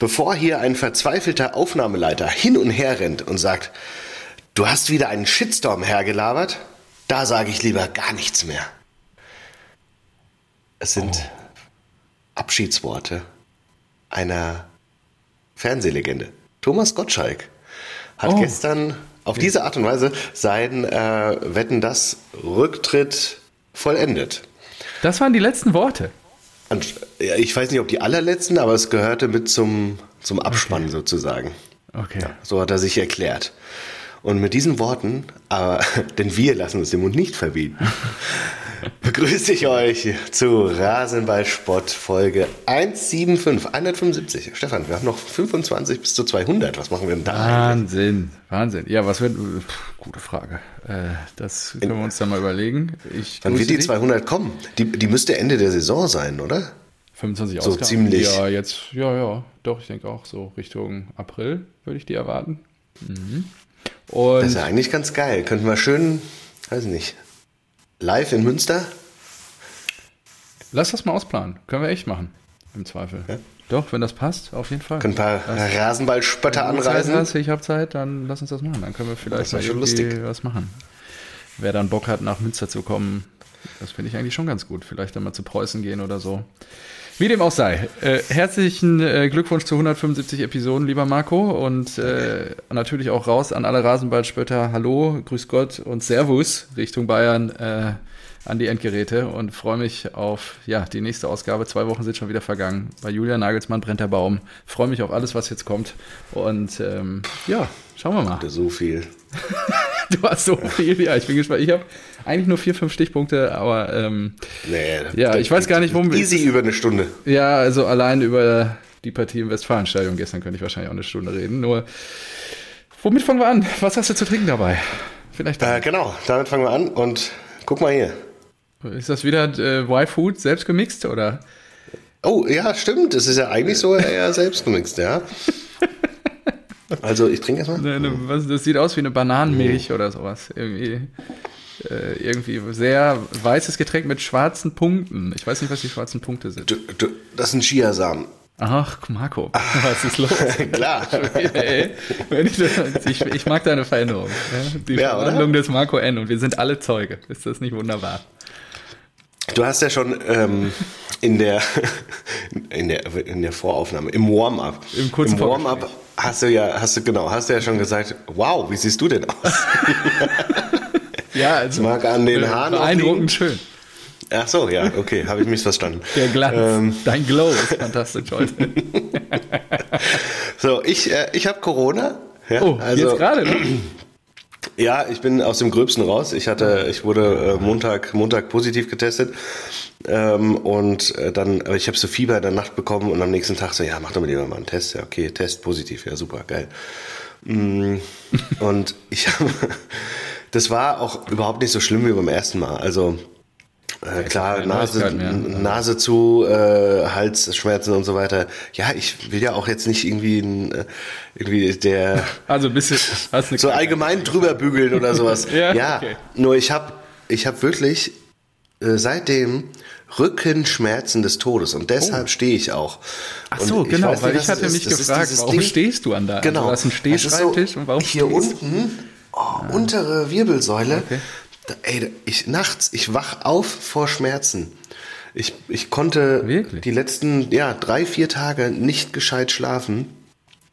bevor hier ein verzweifelter Aufnahmeleiter hin und her rennt und sagt, du hast wieder einen Shitstorm hergelabert, da sage ich lieber gar nichts mehr. Es sind oh. Abschiedsworte einer Fernsehlegende. Thomas Gottschalk hat oh. gestern auf diese Art und Weise seinen äh, Wetten das Rücktritt vollendet. Das waren die letzten Worte. Ich weiß nicht, ob die allerletzten, aber es gehörte mit zum, zum Abspann okay. sozusagen. Okay. Ja, so hat er sich erklärt. Und mit diesen Worten, aber, denn wir lassen uns den Mund nicht verbieten, begrüße ich euch zu Rasenballsport Folge 175, 175. Stefan, wir haben noch 25 bis zu 200. Was machen wir denn da Wahnsinn, eigentlich? Wahnsinn. Ja, was wird, gute Frage. Äh, das können wir uns dann mal überlegen. Ich Wann wird die 200 kommen? Die, die müsste Ende der Saison sein, oder? 25 So Ausgaben. ziemlich. Ja, jetzt, ja, ja, doch, ich denke auch so Richtung April würde ich die erwarten. Mhm. Und das ist ja eigentlich ganz geil. Könnten wir schön, weiß nicht, live in Münster? Lass das mal ausplanen. Können wir echt machen. Im Zweifel. Ja? Doch, wenn das passt, auf jeden Fall. Können ein paar Rasenballspötter anreisen. Hast, ich habe Zeit, dann lass uns das machen. Dann können wir vielleicht mal irgendwie was machen. Wer dann Bock hat, nach Münster zu kommen, das finde ich eigentlich schon ganz gut. Vielleicht dann mal zu Preußen gehen oder so. Wie dem auch sei. Äh, herzlichen äh, Glückwunsch zu 175 Episoden, lieber Marco. Und äh, natürlich auch raus an alle Rasenballspötter. Hallo, grüß Gott und Servus Richtung Bayern äh, an die Endgeräte und freue mich auf ja, die nächste Ausgabe. Zwei Wochen sind schon wieder vergangen. Bei Julia Nagelsmann brennt der Baum. Freue mich auf alles, was jetzt kommt. Und ähm, ja, schauen wir mal. So viel. du hast so viel. Ja, ich bin gespannt. Ich habe eigentlich nur vier, fünf Stichpunkte, aber ähm, nee, ja, ich weiß gar nicht, worum Easy über eine Stunde. Ja, also allein über die Partie im Westfalenstadion gestern könnte ich wahrscheinlich auch eine Stunde reden. Nur, womit fangen wir an? Was hast du zu trinken dabei? Vielleicht. Äh, genau, damit fangen wir an und guck mal hier. Ist das wieder äh, Y-Food selbst gemixt oder? Oh, ja, stimmt. Es ist ja eigentlich so eher selbst gemixt, ja. Also ich trinke erstmal. Ne, ne, was, das sieht aus wie eine Bananenmilch mhm. oder sowas. Irgendwie, irgendwie sehr weißes Getränk mit schwarzen Punkten. Ich weiß nicht, was die schwarzen Punkte sind. Du, du, das ein Chiasamen. Ach, Marco, was ist los? Klar. ich, ich, mag deine Veränderung. Die ja, Verwandlung des Marco N. Und wir sind alle Zeuge. Ist das nicht wunderbar? Du hast ja schon ähm, in, der, in, der, in der Voraufnahme, im Warm-up, im, Im Warm-up hast du ja, hast du genau, hast du ja schon gesagt, wow, wie siehst du denn aus? Ja, also mag an den Haaren beeindruckend schön. Ach so, ja, okay, habe ich missverstanden. Der Glanz, ähm. dein Glow ist fantastisch heute. so, ich, äh, ich habe Corona. Ja, oh, also, jetzt gerade, ne? Ja, ich bin aus dem Gröbsten raus. Ich hatte, ich wurde äh, Montag, Montag positiv getestet. Ähm, und äh, dann, aber ich habe so Fieber in der Nacht bekommen und am nächsten Tag so, ja, mach doch mal lieber mal einen Test. Ja, okay, Test positiv, ja, super, geil. Mm, und ich habe, das war auch überhaupt nicht so schlimm wie beim ersten Mal. Also äh, klar, Nase, Nase zu, äh, Halsschmerzen und so weiter. Ja, ich will ja auch jetzt nicht irgendwie, äh, irgendwie der. Also ein bisschen. Hast so allgemein drüber bügeln oder sowas. ja, ja okay. nur ich habe ich hab wirklich äh, seitdem Rückenschmerzen des Todes und deshalb oh. stehe ich auch. Ach so, genau, nicht, weil ich hatte mich gefragt, warum Ding, stehst du an da? Genau. Also, du hast einen Stehschreibtisch so und warum Hier unten, oh, untere Wirbelsäule. Okay ey, ich nachts, ich wach auf vor Schmerzen. Ich, ich konnte Wirklich? die letzten ja, drei, vier Tage nicht gescheit schlafen.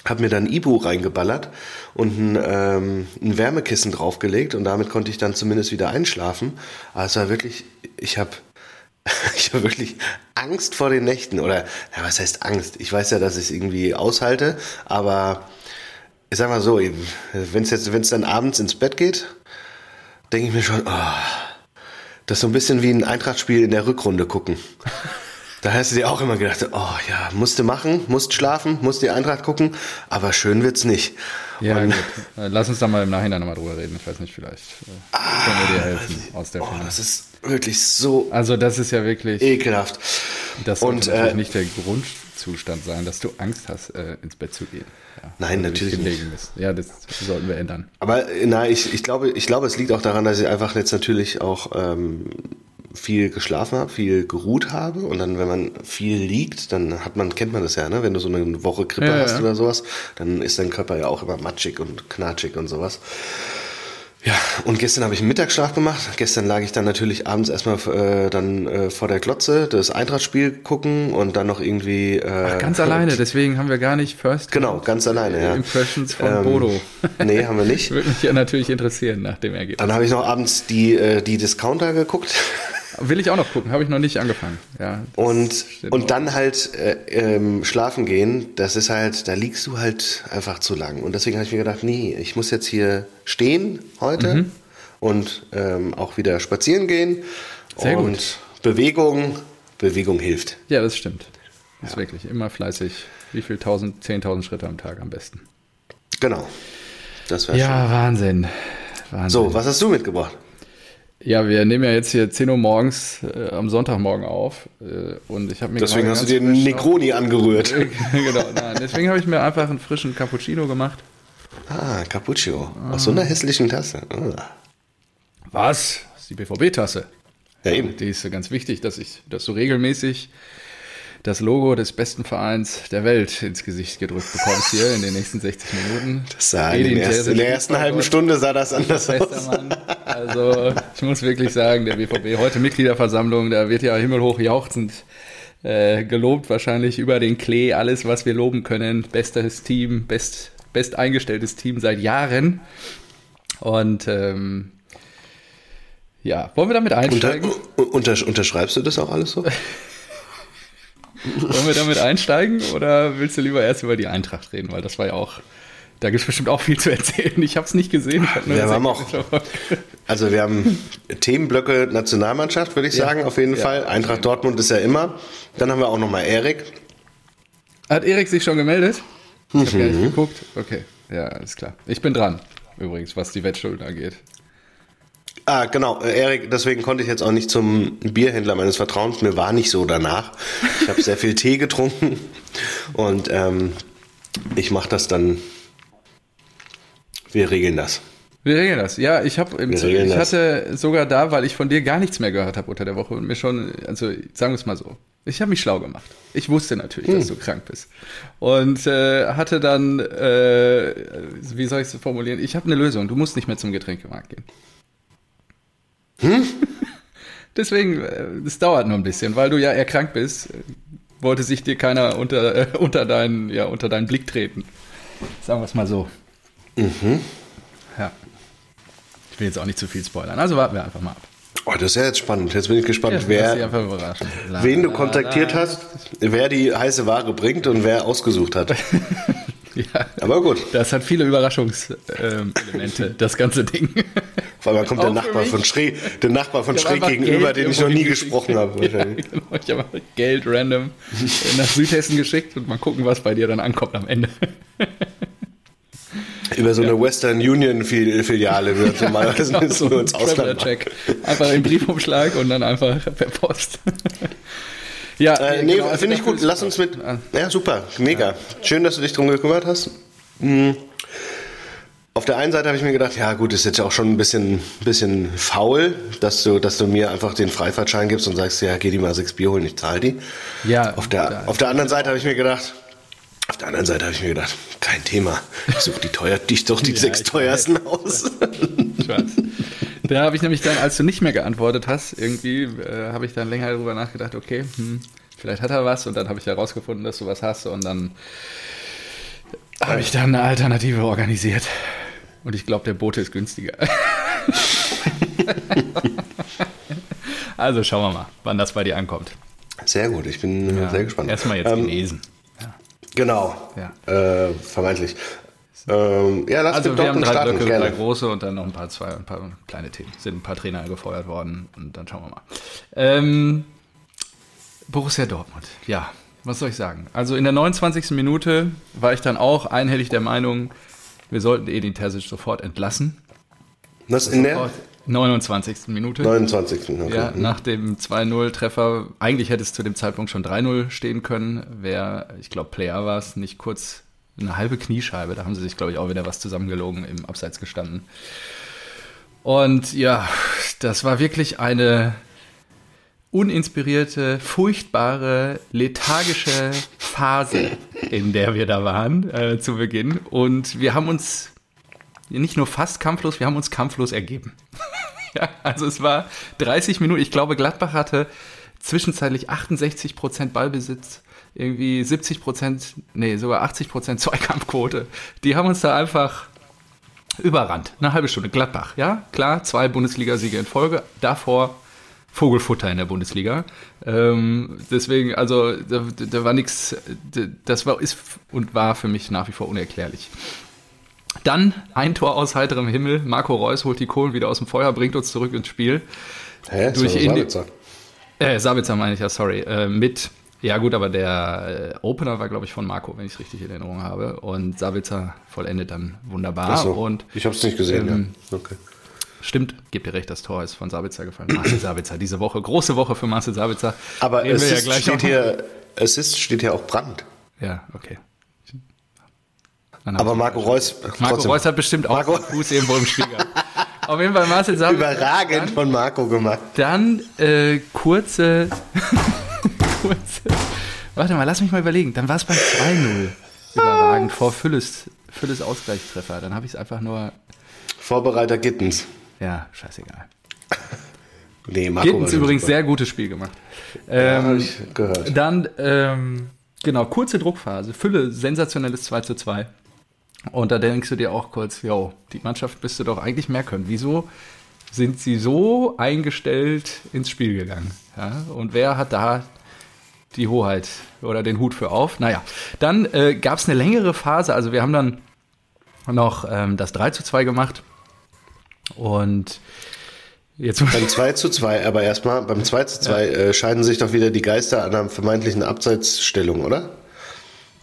Hab mir dann Ibu reingeballert und ein, ähm, ein Wärmekissen draufgelegt und damit konnte ich dann zumindest wieder einschlafen. Aber es war wirklich, ich habe ich habe wirklich Angst vor den Nächten. Oder, ja, was heißt Angst? Ich weiß ja, dass ich es irgendwie aushalte, aber ich sag mal so, wenn es jetzt, wenn es dann abends ins Bett geht denke ich mir schon, oh, das ist so ein bisschen wie ein Eintrachtspiel in der Rückrunde gucken. Da hast du dir auch immer gedacht, oh ja, musste machen, musst schlafen, musst die Eintracht gucken, aber schön wird's nicht. Ja, Und, gut. Äh, lass uns da mal im Nachhinein nochmal drüber reden. Ich weiß nicht, vielleicht ah, können wir dir helfen aus der oh, Das ist wirklich so. Also, das ist ja wirklich. Ekelhaft. Das Und, natürlich äh, nicht der Grundzustand sein, dass du Angst hast, äh, ins Bett zu gehen. Ja, Nein, natürlich nicht. Ja, das sollten wir ändern. Aber na, ich, ich, glaube, ich glaube, es liegt auch daran, dass ich einfach jetzt natürlich auch ähm, viel geschlafen habe, viel geruht habe und dann, wenn man viel liegt, dann hat man, kennt man das ja, ne? wenn du so eine Woche Grippe ja, hast ja. oder sowas, dann ist dein Körper ja auch immer matschig und knatschig und sowas. Ja, und gestern habe ich einen Mittagsschlaf gemacht. Gestern lag ich dann natürlich abends erstmal äh, dann äh, vor der Glotze das Eintrachtspiel gucken und dann noch irgendwie. Äh, Ach, ganz alleine, deswegen haben wir gar nicht First. Genau, ganz alleine, ja. Impressions von ähm, Bodo. Nee, haben wir nicht. Würde mich ja natürlich interessieren nach dem Ergebnis. Dann habe ich noch abends die, äh, die Discounter geguckt. Will ich auch noch gucken, habe ich noch nicht angefangen. Ja, und und dann halt äh, ähm, schlafen gehen, das ist halt, da liegst du halt einfach zu lang. Und deswegen habe ich mir gedacht, nee, ich muss jetzt hier stehen heute mhm. und ähm, auch wieder spazieren gehen. Sehr und gut. Bewegung, Bewegung hilft. Ja, das stimmt. Das ja. ist wirklich immer fleißig. Wie viel? 1000, 10.000 Schritte am Tag am besten. Genau. Das ja, schön. Wahnsinn. Wahnsinn. So, was hast du mitgebracht? Ja, wir nehmen ja jetzt hier 10 Uhr morgens äh, am Sonntagmorgen auf. Äh, und ich habe mir Deswegen hast du dir einen Negroni angerührt. genau, nein. Deswegen habe ich mir einfach einen frischen Cappuccino gemacht. Ah, Cappuccino. Ah. Aus so einer hässlichen Tasse. Ah. Was? Das ist die BVB-Tasse. Ja, eben. Die ist ganz wichtig, dass ich, dass du regelmäßig das Logo des besten Vereins der Welt ins Gesicht gedrückt bekommst hier in den nächsten 60 Minuten. Das sah in, den ersten, in der ersten halben Stunde sah das anders aus. Also ich muss wirklich sagen, der BVB heute Mitgliederversammlung, da wird ja himmelhoch jauchzend äh, gelobt, wahrscheinlich über den Klee, alles, was wir loben können. Bestes Team, best, best eingestelltes Team seit Jahren. Und ähm, ja, wollen wir damit einsteigen? Unter, unter, unterschreibst du das auch alles so? Wollen wir damit einsteigen oder willst du lieber erst über die Eintracht reden? Weil das war ja auch, da gibt es bestimmt auch viel zu erzählen. Ich habe es nicht gesehen. wir haben auch, also wir haben Themenblöcke Nationalmannschaft, würde ich ja, sagen, auf jeden ja, Fall. Eintracht Dortmund ist ja immer. Dann haben wir auch nochmal Erik. Hat Erik sich schon gemeldet? Ich habe mhm. gar nicht geguckt. Okay, ja, alles klar. Ich bin dran, übrigens, was die Wettschulden angeht. Ah, genau, Erik, deswegen konnte ich jetzt auch nicht zum Bierhändler meines Vertrauens. Mir war nicht so danach. Ich habe sehr viel Tee getrunken und ähm, ich mache das dann. Wir regeln das. Wir regeln das. Ja, ich habe ich hatte sogar da, weil ich von dir gar nichts mehr gehört habe unter der Woche und mir schon, also sagen wir es mal so, ich habe mich schlau gemacht. Ich wusste natürlich, hm. dass du krank bist. Und äh, hatte dann, äh, wie soll ich es formulieren? Ich habe eine Lösung. Du musst nicht mehr zum Getränkemarkt gehen. Hm? Deswegen, es äh, dauert nur ein bisschen, weil du ja erkrankt bist, wollte sich dir keiner unter, äh, unter, deinen, ja, unter deinen Blick treten. Sagen wir es mal so. Mhm. Ja. Ich will jetzt auch nicht zu viel spoilern, also warten wir einfach mal ab. Oh, das ist ja jetzt spannend. Jetzt bin ich gespannt, ja, wer, wen du kontaktiert hast, wer die heiße Ware bringt und wer ausgesucht hat. Ja, aber gut. Das hat viele Überraschungselemente, ähm, das ganze Ding. Vor allem kommt der Nachbar, von schräg, der Nachbar von schräg gegenüber, Geld den ich noch nie gesprochen habe. Ja, genau. Ich habe Geld random nach Südhessen geschickt und mal gucken, was bei dir dann ankommt am Ende. Über so eine Western Union Filiale wird ja, normalerweise genau, so ins Ausland. Check. Einfach im Briefumschlag und dann einfach per Post. Ja, äh, nee, genau, finde ich gut. Lass uns mit. Ja, super, mega. Ja. Schön, dass du dich drum gekümmert hast. Mhm. Auf der einen Seite habe ich mir gedacht, ja gut, ist jetzt auch schon ein bisschen, bisschen faul, dass du, dass du mir einfach den Freifahrtschein gibst und sagst, ja, geh die mal sechs Bier holen, ich zahle die. Ja. Auf der, auf der anderen Seite habe ich mir gedacht, auf der anderen Seite habe ich mir gedacht, kein Thema. Ich suche die teuer, ich suche die ja, sechs teuersten aus. Ich weiß. Da habe ich nämlich dann, als du nicht mehr geantwortet hast, irgendwie äh, habe ich dann länger darüber nachgedacht, okay, hm, vielleicht hat er was und dann habe ich herausgefunden, dass du was hast und dann habe ich dann eine Alternative organisiert. Und ich glaube, der Bote ist günstiger. also schauen wir mal, wann das bei dir ankommt. Sehr gut, ich bin ja, sehr gespannt. Erstmal jetzt ähm, gelesen. Ja. Genau, ja. Äh, vermeintlich. Ähm, ja, lass also wir haben drei starten, Blöcke, drei große und dann noch ein paar, zwei, ein paar kleine Themen. Sind ein paar Trainer gefeuert worden und dann schauen wir mal. Ähm, Borussia Dortmund, ja, was soll ich sagen? Also in der 29. Minute war ich dann auch einhellig der Meinung, wir sollten Edin Terzic sofort entlassen. Was in der? 29. Minute. 29. Okay. Ja, nach dem 2-0-Treffer. Eigentlich hätte es zu dem Zeitpunkt schon 3-0 stehen können. Wer, ich glaube, Player war es, nicht kurz eine halbe Kniescheibe. Da haben sie sich, glaube ich, auch wieder was zusammengelogen im Abseits gestanden. Und ja, das war wirklich eine uninspirierte, furchtbare, lethargische Phase, in der wir da waren äh, zu Beginn. Und wir haben uns nicht nur fast kampflos, wir haben uns kampflos ergeben. ja, also es war 30 Minuten. Ich glaube, Gladbach hatte zwischenzeitlich 68 Prozent Ballbesitz, irgendwie 70 Prozent, nee, sogar 80 Prozent Zweikampfquote. Die haben uns da einfach überrannt. Eine halbe Stunde. Gladbach, ja, klar, zwei Bundesligasiege in Folge. Davor Vogelfutter in der Bundesliga. Ähm, deswegen, also da, da war nichts, das war ist und war für mich nach wie vor unerklärlich. Dann ein Tor aus heiterem Himmel. Marco Reus holt die Kohlen wieder aus dem Feuer, bringt uns zurück ins Spiel. Hä? Durch Sabitzer. Äh, Sabitzer meine ich ja, sorry. Äh, mit, ja gut, aber der äh, Opener war, glaube ich, von Marco, wenn ich es richtig in Erinnerung habe. Und Sabitzer vollendet dann wunderbar. Ach so, und, ich habe es nicht gesehen, ähm, ja. Okay. Stimmt, gebt dir recht, das Tor ist von Sabitzer gefallen. Marcel Sabitzer, diese Woche, große Woche für Marcel Sabitzer. Aber es ja steht, hier, Assist steht hier auch Brand. Ja, okay. Aber Marco Reus. Marco trotzdem. Reus hat bestimmt auch Marco. Fuß irgendwo im Spiel Auf jeden Fall Marcel Sabitzer. Überragend dann, von Marco gemacht. Dann äh, kurze, kurze. Warte mal, lass mich mal überlegen. Dann war es beim 2-0. Überragend vor Fülles, Fülles Ausgleichstreffer. Dann habe ich es einfach nur. Vorbereiter Gittens. Ja, scheißegal. nee, Marco Gittens übrigens super. sehr gutes Spiel gemacht. Ähm, ja, ich gehört. Dann, ähm, genau, kurze Druckphase. Fülle, sensationelles 2 zu 2. Und da denkst du dir auch kurz, jo, die Mannschaft müsste doch eigentlich mehr können. Wieso sind sie so eingestellt ins Spiel gegangen? Ja? Und wer hat da die Hoheit oder den Hut für auf? Naja, dann äh, gab es eine längere Phase. Also wir haben dann noch ähm, das 3 zu 2 gemacht. Und Jetzt beim 2 zu 2, aber erstmal, beim 2 zu 2 ja. äh, scheiden sich doch wieder die Geister an einer vermeintlichen Abseitsstellung, oder?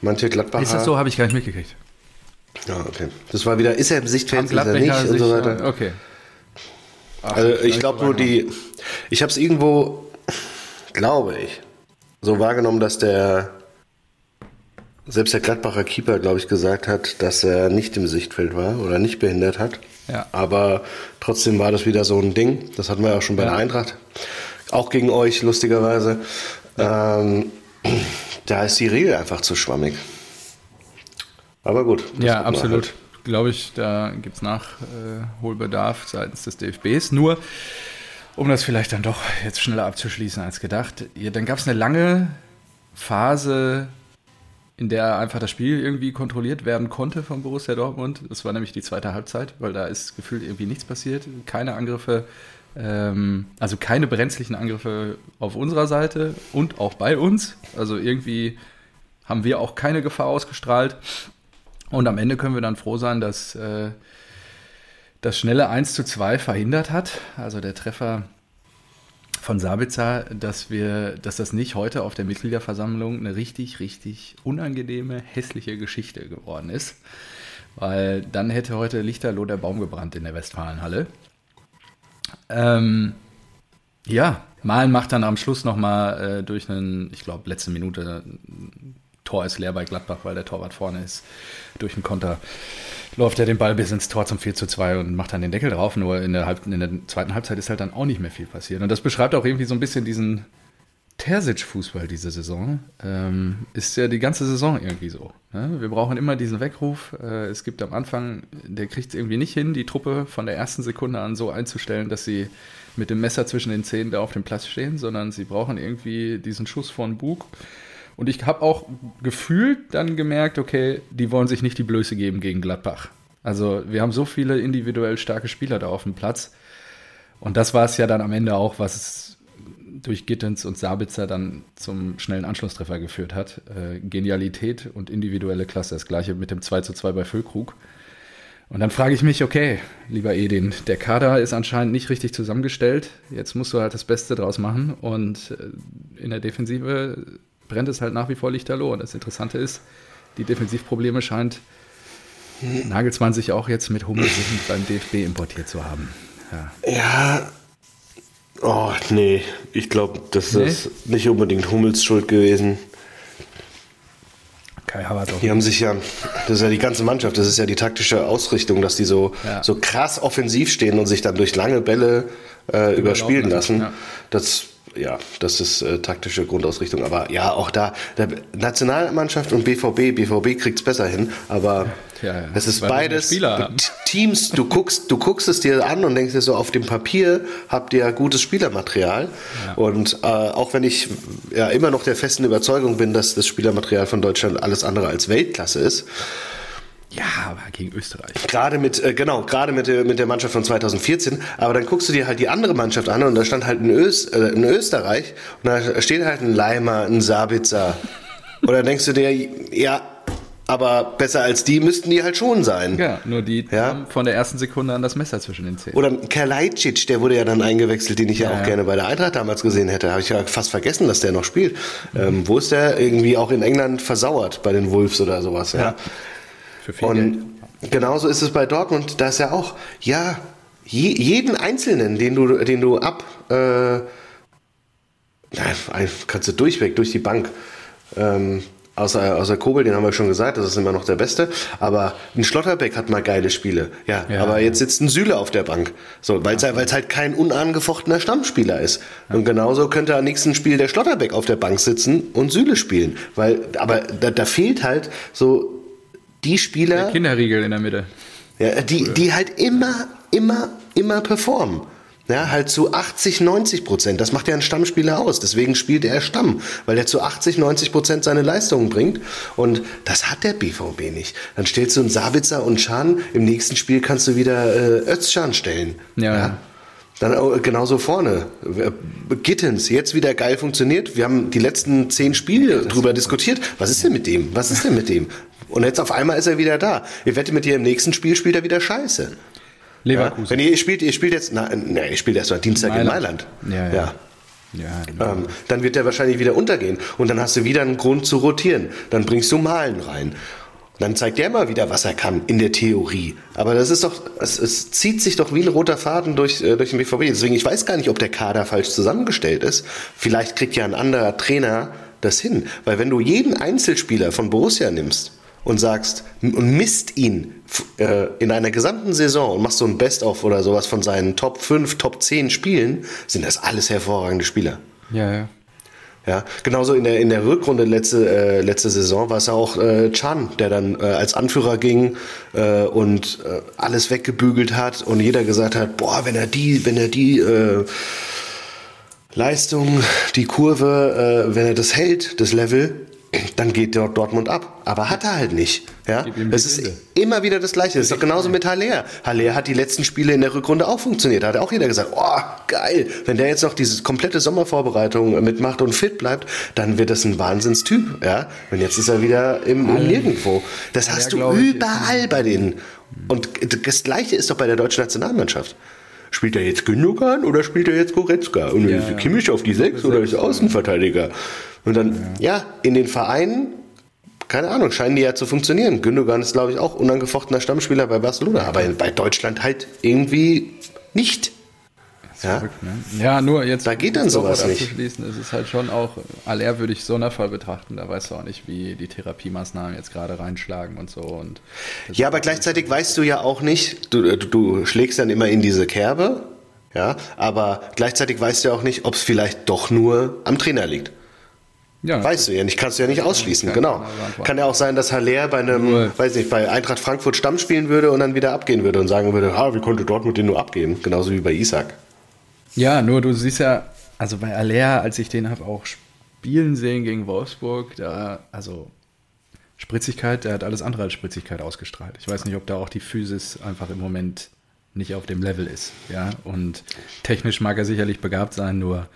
Manche Gladbacher. Ist das so? Habe ich gar nicht mitgekriegt. Ja, okay. Das war wieder, ist er im Sichtfeld, ist er nicht und so weiter. Okay. Ach, also ich glaube nur die, ich habe es irgendwo, glaube ich, so wahrgenommen, dass der, selbst der Gladbacher Keeper, glaube ich, gesagt hat, dass er nicht im Sichtfeld war oder nicht behindert hat. Ja. Aber trotzdem war das wieder so ein Ding. Das hatten wir ja auch schon bei ja. der Eintracht. Auch gegen euch, lustigerweise. Ja. Ähm, da ist die Regel einfach zu schwammig. Aber gut. Ja, absolut. Halt. Glaube ich, da gibt es Nachholbedarf seitens des DFBs. Nur, um das vielleicht dann doch jetzt schneller abzuschließen als gedacht, dann gab es eine lange Phase, in der einfach das Spiel irgendwie kontrolliert werden konnte von Borussia Dortmund. Das war nämlich die zweite Halbzeit, weil da ist gefühlt irgendwie nichts passiert. Keine Angriffe, ähm, also keine brenzlichen Angriffe auf unserer Seite und auch bei uns. Also irgendwie haben wir auch keine Gefahr ausgestrahlt. Und am Ende können wir dann froh sein, dass äh, das schnelle 1 zu 2 verhindert hat. Also der Treffer von Sabitzer, dass wir, dass das nicht heute auf der Mitgliederversammlung eine richtig, richtig unangenehme, hässliche Geschichte geworden ist. Weil dann hätte heute Lichterloh der Baum gebrannt in der Westfalenhalle. Ähm, ja, Malen macht dann am Schluss nochmal äh, durch einen, ich glaube, letzte Minute Tor ist leer bei Gladbach, weil der Torwart vorne ist. Durch einen Konter läuft er den Ball bis ins Tor zum 4 zu 2 und macht dann den Deckel drauf. Nur in der, Halb in der zweiten Halbzeit ist halt dann auch nicht mehr viel passiert. Und das beschreibt auch irgendwie so ein bisschen diesen Terzic-Fußball diese Saison. Ähm, ist ja die ganze Saison irgendwie so. Ne? Wir brauchen immer diesen Weckruf. Äh, es gibt am Anfang, der kriegt es irgendwie nicht hin, die Truppe von der ersten Sekunde an so einzustellen, dass sie mit dem Messer zwischen den Zähnen da auf dem Platz stehen, sondern sie brauchen irgendwie diesen Schuss von Bug und ich habe auch gefühlt dann gemerkt, okay, die wollen sich nicht die Blöße geben gegen Gladbach. Also wir haben so viele individuell starke Spieler da auf dem Platz. Und das war es ja dann am Ende auch, was durch Gittens und Sabitzer dann zum schnellen Anschlusstreffer geführt hat. Äh, Genialität und individuelle Klasse. Das gleiche mit dem 2 zu 2 bei Füllkrug. Und dann frage ich mich, okay, lieber Edin, der Kader ist anscheinend nicht richtig zusammengestellt. Jetzt musst du halt das Beste draus machen. Und äh, in der Defensive brennt es halt nach wie vor lichterloh. Und das Interessante ist, die Defensivprobleme scheint Nagelsmann sich auch jetzt mit Hummels beim DFB importiert zu haben. Ja. ja. Oh, nee. Ich glaube, das nee? ist nicht unbedingt Hummels Schuld gewesen. Kai Havertz auch. Die haben sich ja, das ist ja die ganze Mannschaft, das ist ja die taktische Ausrichtung, dass die so, ja. so krass offensiv stehen und sich dann durch lange Bälle äh, überspielen lassen. Ja. Das ja, das ist äh, taktische Grundausrichtung. Aber ja, auch da, der Nationalmannschaft und BVB, BVB kriegt es besser hin, aber ja, ja. es ist beides Teams, du guckst, du guckst es dir an und denkst dir so, auf dem Papier habt ihr gutes Spielermaterial. Ja. Und äh, auch wenn ich ja immer noch der festen Überzeugung bin, dass das Spielermaterial von Deutschland alles andere als Weltklasse ist, ja, aber gegen Österreich. Gerade mit, äh, genau, gerade mit, der, mit der Mannschaft von 2014. Aber dann guckst du dir halt die andere Mannschaft an und da stand halt ein, Ös, äh, ein Österreich und da steht halt ein Leimer, ein Sabitzer. und dann denkst du dir, ja, aber besser als die müssten die halt schon sein. Ja, nur die ja? haben von der ersten Sekunde an das Messer zwischen den Zähnen. Oder Kerlajcic, der wurde ja dann eingewechselt, den ich ja, ja auch ja. gerne bei der Eintracht damals gesehen hätte. Habe ich ja fast vergessen, dass der noch spielt. Mhm. Ähm, wo ist der? Irgendwie auch in England versauert bei den Wolves oder sowas. Ja. Für viel Und Geld. genauso ist es bei Dortmund, da ist ja auch, ja, je, jeden Einzelnen, den du, den du ab, äh, kannst du durchweg, durch die Bank, ähm, Außer, außer Kobel, den haben wir schon gesagt, das ist immer noch der Beste. Aber ein Schlotterbeck hat mal geile Spiele. Ja, ja aber jetzt sitzt ein Süle auf der Bank. So, weil es ja. halt kein unangefochtener Stammspieler ist. Und genauso könnte am nächsten Spiel der Schlotterbeck auf der Bank sitzen und Süle spielen. Weil, aber da, da fehlt halt so die Spieler. Der Kinderriegel in der Mitte. Ja, die, die halt immer, immer, immer performen. Ja, halt zu 80, 90 Prozent. Das macht ja ein Stammspieler aus. Deswegen spielt er Stamm, weil er zu 80, 90 Prozent seine Leistungen bringt. Und das hat der BVB nicht. Dann stellst du einen Sabitzer und Schan. Im nächsten Spiel kannst du wieder äh, Özcan stellen. ja. ja. Dann genauso vorne. Gittens, jetzt wieder geil funktioniert. Wir haben die letzten zehn Spiele drüber diskutiert. Was ist denn mit dem? Was ist denn mit dem? Und jetzt auf einmal ist er wieder da. Ihr wettet mit dir im nächsten Spiel spielt er wieder scheiße. Leverkusen. Ja? Wenn ihr, ihr spielt, ihr spielt jetzt, na, na ihr spielt erst mal Dienstag Mailand. in Mailand. Ja, ja. ja. ja ähm, dann wird der wahrscheinlich wieder untergehen. Und dann hast du wieder einen Grund zu rotieren. Dann bringst du Malen rein. Dann zeigt der mal wieder, was er kann, in der Theorie. Aber das ist doch, es, es zieht sich doch wie ein roter Faden durch, äh, durch den BVB. Deswegen, ich weiß gar nicht, ob der Kader falsch zusammengestellt ist. Vielleicht kriegt ja ein anderer Trainer das hin. Weil wenn du jeden Einzelspieler von Borussia nimmst und sagst und misst ihn äh, in einer gesamten Saison und machst so ein Best-of oder sowas von seinen Top 5, Top 10 Spielen, sind das alles hervorragende Spieler. Ja, ja. Ja, genauso in der, in der Rückrunde letzte, äh, letzte Saison war es auch äh, Chan, der dann äh, als Anführer ging äh, und äh, alles weggebügelt hat und jeder gesagt hat, boah, wenn er die, wenn er die äh, Leistung, die Kurve, äh, wenn er das hält, das Level, dann geht dort Dortmund ab. Aber hat er halt nicht. Ja? Es ist immer wieder das Gleiche. Es ist doch genauso mit Haller. Haller hat die letzten Spiele in der Rückrunde auch funktioniert. Da hat auch jeder gesagt, oh, geil. Wenn der jetzt noch diese komplette Sommervorbereitung mitmacht und fit bleibt, dann wird das ein Wahnsinnstyp. Ja? Und jetzt ist er wieder im, im Nirgendwo. Das hast du überall bei denen. Und das Gleiche ist doch bei der deutschen Nationalmannschaft. Spielt er jetzt Gündogan oder spielt er jetzt Goretzka? Und ja, Kimmich auf die Sechs oder ist Außenverteidiger? Und dann, ja. ja, in den Vereinen, keine Ahnung, scheinen die ja zu funktionieren. Gündogan ist, glaube ich, auch unangefochtener Stammspieler bei Barcelona, aber bei Deutschland halt irgendwie nicht. Ja? Verrückt, ne? ja, nur jetzt. Da geht dann sowas nicht. Schließen, ist es halt schon auch, aller würde ich Sonderfall betrachten. Da weißt du auch nicht, wie die Therapiemaßnahmen jetzt gerade reinschlagen und so. Und ja, aber gleichzeitig weißt du ja auch nicht, du, du, du schlägst dann immer in diese Kerbe, ja, aber gleichzeitig weißt du ja auch nicht, ob es vielleicht doch nur am Trainer liegt. Ja, weißt du ja nicht, kannst du ja nicht ausschließen, genau. Kann ja auch sein, dass Haller bei einem, nur. weiß nicht, bei Eintracht Frankfurt Stamm spielen würde und dann wieder abgehen würde und sagen würde, ah, wie konnte Dortmund den nur abgeben? Genauso wie bei Isaac. Ja, nur du siehst ja, also bei Aller, als ich den habe auch spielen sehen gegen Wolfsburg, da, also Spritzigkeit, der hat alles andere als Spritzigkeit ausgestrahlt. Ich weiß nicht, ob da auch die Physis einfach im Moment nicht auf dem Level ist, ja, und technisch mag er sicherlich begabt sein, nur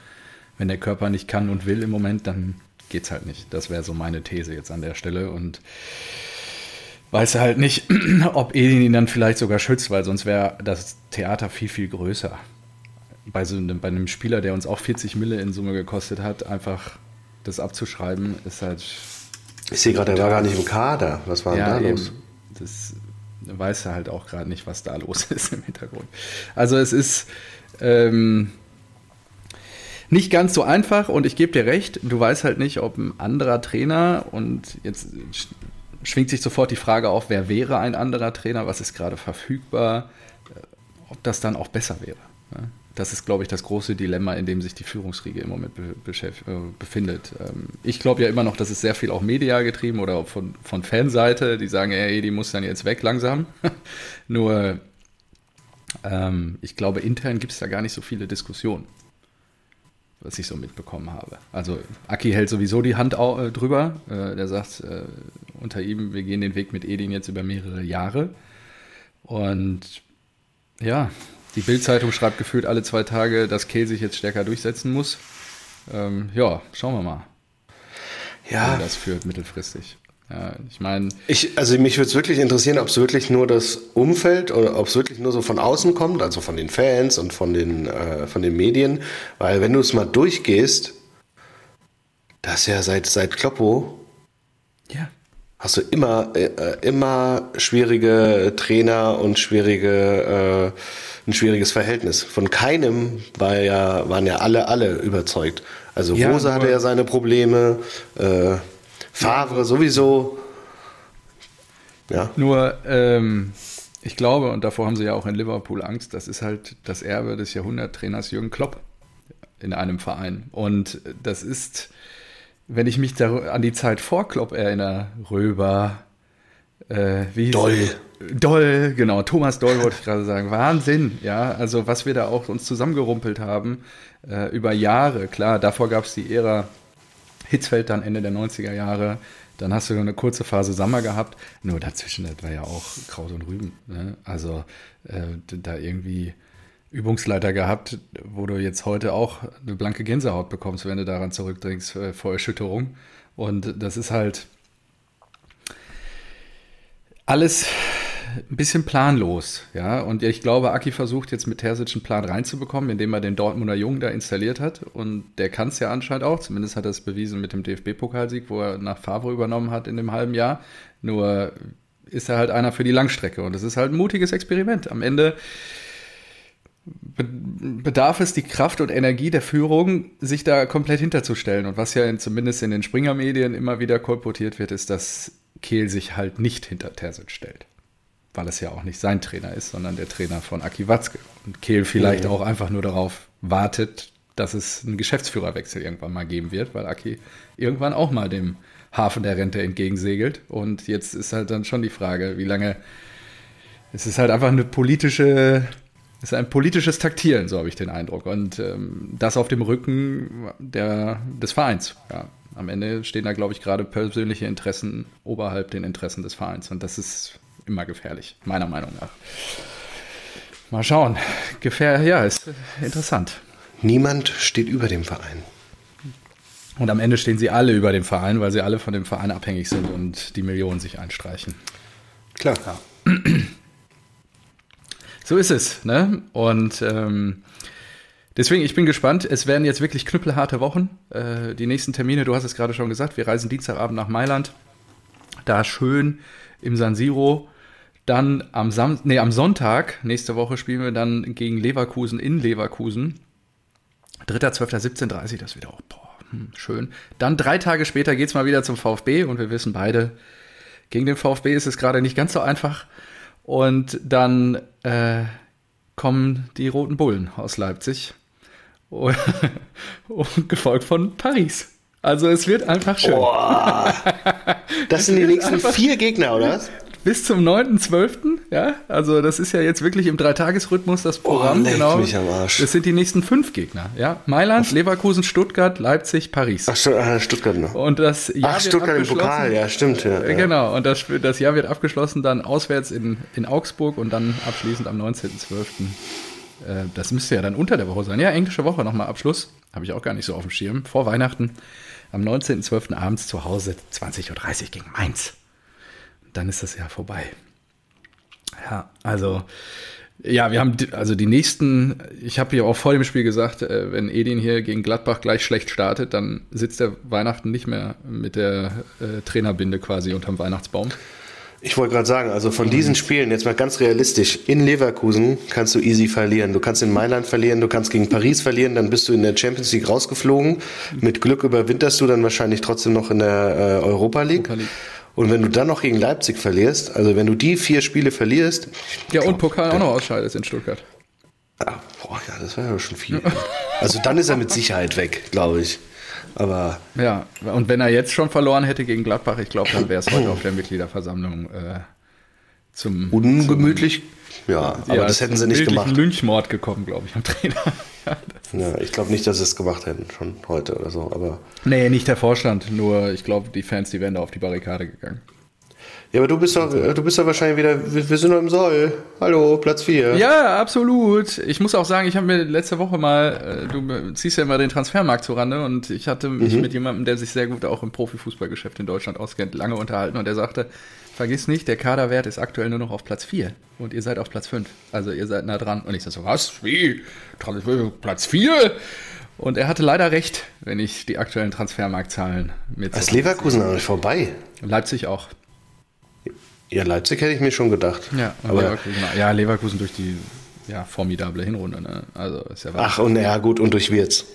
wenn der Körper nicht kann und will im Moment, dann geht's halt nicht. Das wäre so meine These jetzt an der Stelle und weiß halt nicht, ob Edin ihn dann vielleicht sogar schützt, weil sonst wäre das Theater viel, viel größer. Bei, so einem, bei einem Spieler, der uns auch 40 Mille in Summe gekostet hat, einfach das abzuschreiben, ist halt. Ich sehe gerade, er war gar nicht im Kader. Was war ja, denn da los? Das weiß er halt auch gerade nicht, was da los ist im Hintergrund. Also es ist. Ähm, nicht ganz so einfach und ich gebe dir recht, du weißt halt nicht, ob ein anderer Trainer und jetzt schwingt sich sofort die Frage auf, wer wäre ein anderer Trainer, was ist gerade verfügbar, äh, ob das dann auch besser wäre. das ist, glaube ich, das große Dilemma, in dem sich die Führungsriege im Moment äh, befindet. Ähm, ich glaube ja immer noch, dass es sehr viel auch medial getrieben oder von, von Fanseite, die sagen, ey, die muss dann jetzt weg langsam. Nur, ähm, ich glaube, intern gibt es da gar nicht so viele Diskussionen was ich so mitbekommen habe. Also Aki hält sowieso die Hand äh, drüber. Äh, der sagt äh, unter ihm, wir gehen den Weg mit Edin jetzt über mehrere Jahre. Und ja, die Bildzeitung schreibt gefühlt alle zwei Tage, dass Kehl sich jetzt stärker durchsetzen muss. Ähm, ja, schauen wir mal. Ja. Wo das führt mittelfristig. Ja, ich meine. Ich, also mich würde es wirklich interessieren, ob es wirklich nur das Umfeld oder ob es wirklich nur so von außen kommt, also von den Fans und von den, äh, von den Medien. Weil wenn du es mal durchgehst, das ja seit, seit Kloppo. Ja hast du immer, äh, immer schwierige Trainer und schwierige, äh, ein schwieriges Verhältnis. Von keinem war ja, waren ja alle, alle überzeugt. Also ja, Rosa hatte ja seine Probleme, äh, Favre sowieso. Ja. Nur, ähm, ich glaube, und davor haben sie ja auch in Liverpool Angst, das ist halt das Erbe des Jahrhunderttrainers Jürgen Klopp in einem Verein. Und das ist wenn ich mich an die Zeit vor Klopp erinnere, Röber, äh, wie Doll. Doll, genau, Thomas Doll wollte ich gerade sagen. Wahnsinn, ja, also was wir da auch uns zusammengerumpelt haben äh, über Jahre. Klar, davor gab es die Ära Hitzfeld dann Ende der 90er Jahre. Dann hast du eine kurze Phase Sommer gehabt. Nur dazwischen, das war ja auch Kraut und Rüben. Ne? Also äh, da irgendwie Übungsleiter gehabt, wo du jetzt heute auch eine blanke Gänsehaut bekommst, wenn du daran zurückdringst äh, vor Erschütterung. Und das ist halt alles ein bisschen planlos, ja. Und ich glaube, Aki versucht jetzt mit Terzic einen Plan reinzubekommen, indem er den Dortmunder Jungen da installiert hat. Und der kann es ja anscheinend auch. Zumindest hat er es bewiesen mit dem DFB-Pokalsieg, wo er nach Favre übernommen hat in dem halben Jahr. Nur ist er halt einer für die Langstrecke. Und das ist halt ein mutiges Experiment. Am Ende bedarf es die Kraft und Energie der Führung, sich da komplett hinterzustellen. Und was ja in, zumindest in den Springer-Medien immer wieder kolportiert wird, ist, dass Kehl sich halt nicht hinter Terzic stellt. Weil es ja auch nicht sein Trainer ist, sondern der Trainer von Aki Watzke. Und Kehl vielleicht mhm. auch einfach nur darauf wartet, dass es einen Geschäftsführerwechsel irgendwann mal geben wird, weil Aki irgendwann auch mal dem Hafen der Rente entgegensegelt. Und jetzt ist halt dann schon die Frage, wie lange. Es ist halt einfach eine politische ist ein politisches Taktieren, so habe ich den Eindruck. Und ähm, das auf dem Rücken der, des Vereins. Ja. Am Ende stehen da, glaube ich, gerade persönliche Interessen oberhalb den Interessen des Vereins. Und das ist immer gefährlich, meiner Meinung nach. Mal schauen. Gefähr ja, ist interessant. Niemand steht über dem Verein. Und am Ende stehen sie alle über dem Verein, weil sie alle von dem Verein abhängig sind und die Millionen sich einstreichen. Klar. Ja. So ist es, ne? Und ähm, deswegen, ich bin gespannt. Es werden jetzt wirklich knüppelharte Wochen. Äh, die nächsten Termine, du hast es gerade schon gesagt, wir reisen Dienstagabend nach Mailand. Da schön im San Siro. Dann am, Sam nee, am Sonntag, nächste Woche, spielen wir dann gegen Leverkusen in Leverkusen. 3.12.17.30 das wieder auch boah, hm, schön. Dann drei Tage später geht es mal wieder zum VfB und wir wissen beide, gegen den VfB ist es gerade nicht ganz so einfach. Und dann äh, kommen die Roten Bullen aus Leipzig. Und, und gefolgt von Paris. Also es wird einfach schön. Boah. Das sind die nächsten vier Gegner, oder? Bis zum 9.12. Ja, also das ist ja jetzt wirklich im Dreitagesrhythmus das Programm. Oh, genau. Mich am Arsch. Das sind die nächsten fünf Gegner. Ja, Mailand, Leverkusen, Stuttgart, Leipzig, Paris. Ach, äh, Stuttgart noch. Und das Jahr Ach, Stuttgart im Pokal, ja, stimmt. Ja, ja. Genau. Und das, das Jahr wird abgeschlossen dann auswärts in, in Augsburg und dann abschließend am 19.12. Äh, das müsste ja dann unter der Woche sein. Ja, englische Woche nochmal Abschluss. Habe ich auch gar nicht so auf dem Schirm. Vor Weihnachten am 19.12. abends zu Hause 20.30 Uhr gegen Mainz dann ist das ja vorbei. Ja, also ja, wir haben also die nächsten, ich habe ja auch vor dem Spiel gesagt, äh, wenn Edin hier gegen Gladbach gleich schlecht startet, dann sitzt der Weihnachten nicht mehr mit der äh, Trainerbinde quasi unterm Weihnachtsbaum. Ich wollte gerade sagen, also von diesen Spielen, jetzt mal ganz realistisch, in Leverkusen kannst du easy verlieren. Du kannst in Mailand verlieren, du kannst gegen Paris verlieren, dann bist du in der Champions League rausgeflogen. Mit Glück überwinterst du dann wahrscheinlich trotzdem noch in der äh, Europa League. Europa League. Und wenn du dann noch gegen Leipzig verlierst, also wenn du die vier Spiele verlierst. Ja, und Pokal auch noch ausscheidest in Stuttgart. Ah, Boah, ja, das wäre ja schon viel. also dann ist er mit Sicherheit weg, glaube ich. Aber. Ja, und wenn er jetzt schon verloren hätte gegen Gladbach, ich glaube, dann wäre es heute auf der Mitgliederversammlung äh, zum. Ungemütlich. Zum, ja, aber ja, das hätten sie nicht gemacht. Lynchmord gekommen, glaube ich, am Trainer. Ja, ich glaube nicht, dass sie es gemacht hätten, schon heute oder so. Aber nee, nicht der Vorstand, nur ich glaube, die Fans, die wären da auf die Barrikade gegangen. Ja, aber du bist doch, du bist doch wahrscheinlich wieder, wir, wir sind noch im Soll. Hallo, Platz 4. Ja, absolut. Ich muss auch sagen, ich habe mir letzte Woche mal, äh, du ziehst ja immer den Transfermarkt zurande und ich hatte mich mhm. mit jemandem, der sich sehr gut auch im Profifußballgeschäft in Deutschland auskennt, lange unterhalten und der sagte, vergiss nicht, der Kaderwert ist aktuell nur noch auf Platz 4 und ihr seid auf Platz 5. Also ihr seid nah dran. Und ich so, was? Wie? Platz 4? Und er hatte leider recht, wenn ich die aktuellen Transfermarktzahlen mir Ist Leverkusen noch nicht vorbei? Leipzig auch. Ja, Leipzig hätte ich mir schon gedacht. Ja, aber Leverkusen, ja, Leverkusen durch die ja, formidable Hinrunde. Ne? Also ist ja Ach, und ja, gut, und durch Wirtz.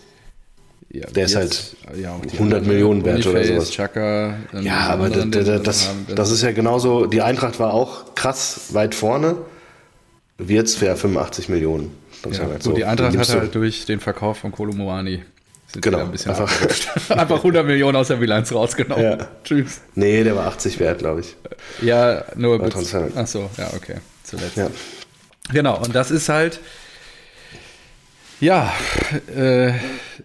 Ja, der ist halt ja, 100 Millionen wert oder sowas. Chaka, ja, aber das, das, das, ist ja genauso. Die Eintracht war auch krass weit vorne. Wirtz wäre 85 Millionen. Ja, halt so. die Eintracht hat halt durch den Verkauf von Kolomoani genau, ein bisschen einfach, einfach 100 Millionen aus der Bilanz rausgenommen. Ja. Tschüss. Nee, der war 80 wert, glaube ich. Ja, nur bis, Ach so, ja, okay. Zuletzt. Ja. Genau, und das ist halt. Ja, äh,